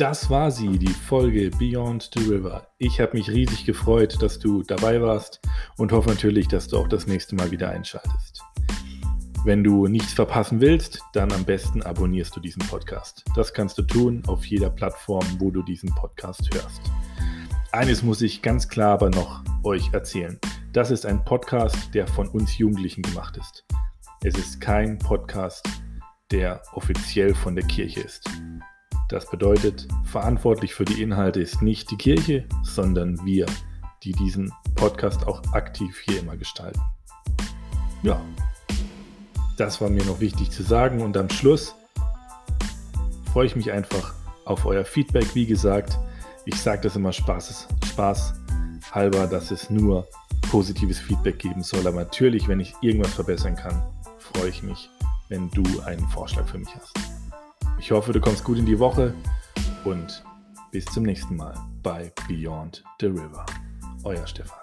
Das war sie, die Folge Beyond the River. Ich habe mich riesig gefreut, dass du dabei warst und hoffe natürlich, dass du auch das nächste Mal wieder einschaltest. Wenn du nichts verpassen willst, dann am besten abonnierst du diesen Podcast. Das kannst du tun auf jeder Plattform, wo du diesen Podcast hörst. Eines muss ich ganz klar aber noch euch erzählen. Das ist ein Podcast, der von uns Jugendlichen gemacht ist. Es ist kein Podcast, der offiziell von der Kirche ist. Das bedeutet, verantwortlich für die Inhalte ist nicht die Kirche, sondern wir, die diesen Podcast auch aktiv hier immer gestalten. Ja, das war mir noch wichtig zu sagen und am Schluss freue ich mich einfach auf euer Feedback. Wie gesagt, ich sage das immer Spaß, Spaß halber, dass es nur positives Feedback geben soll. Aber natürlich, wenn ich irgendwas verbessern kann, freue ich mich, wenn du einen Vorschlag für mich hast. Ich hoffe, du kommst gut in die Woche und bis zum nächsten Mal bei Beyond the River. Euer Stefan.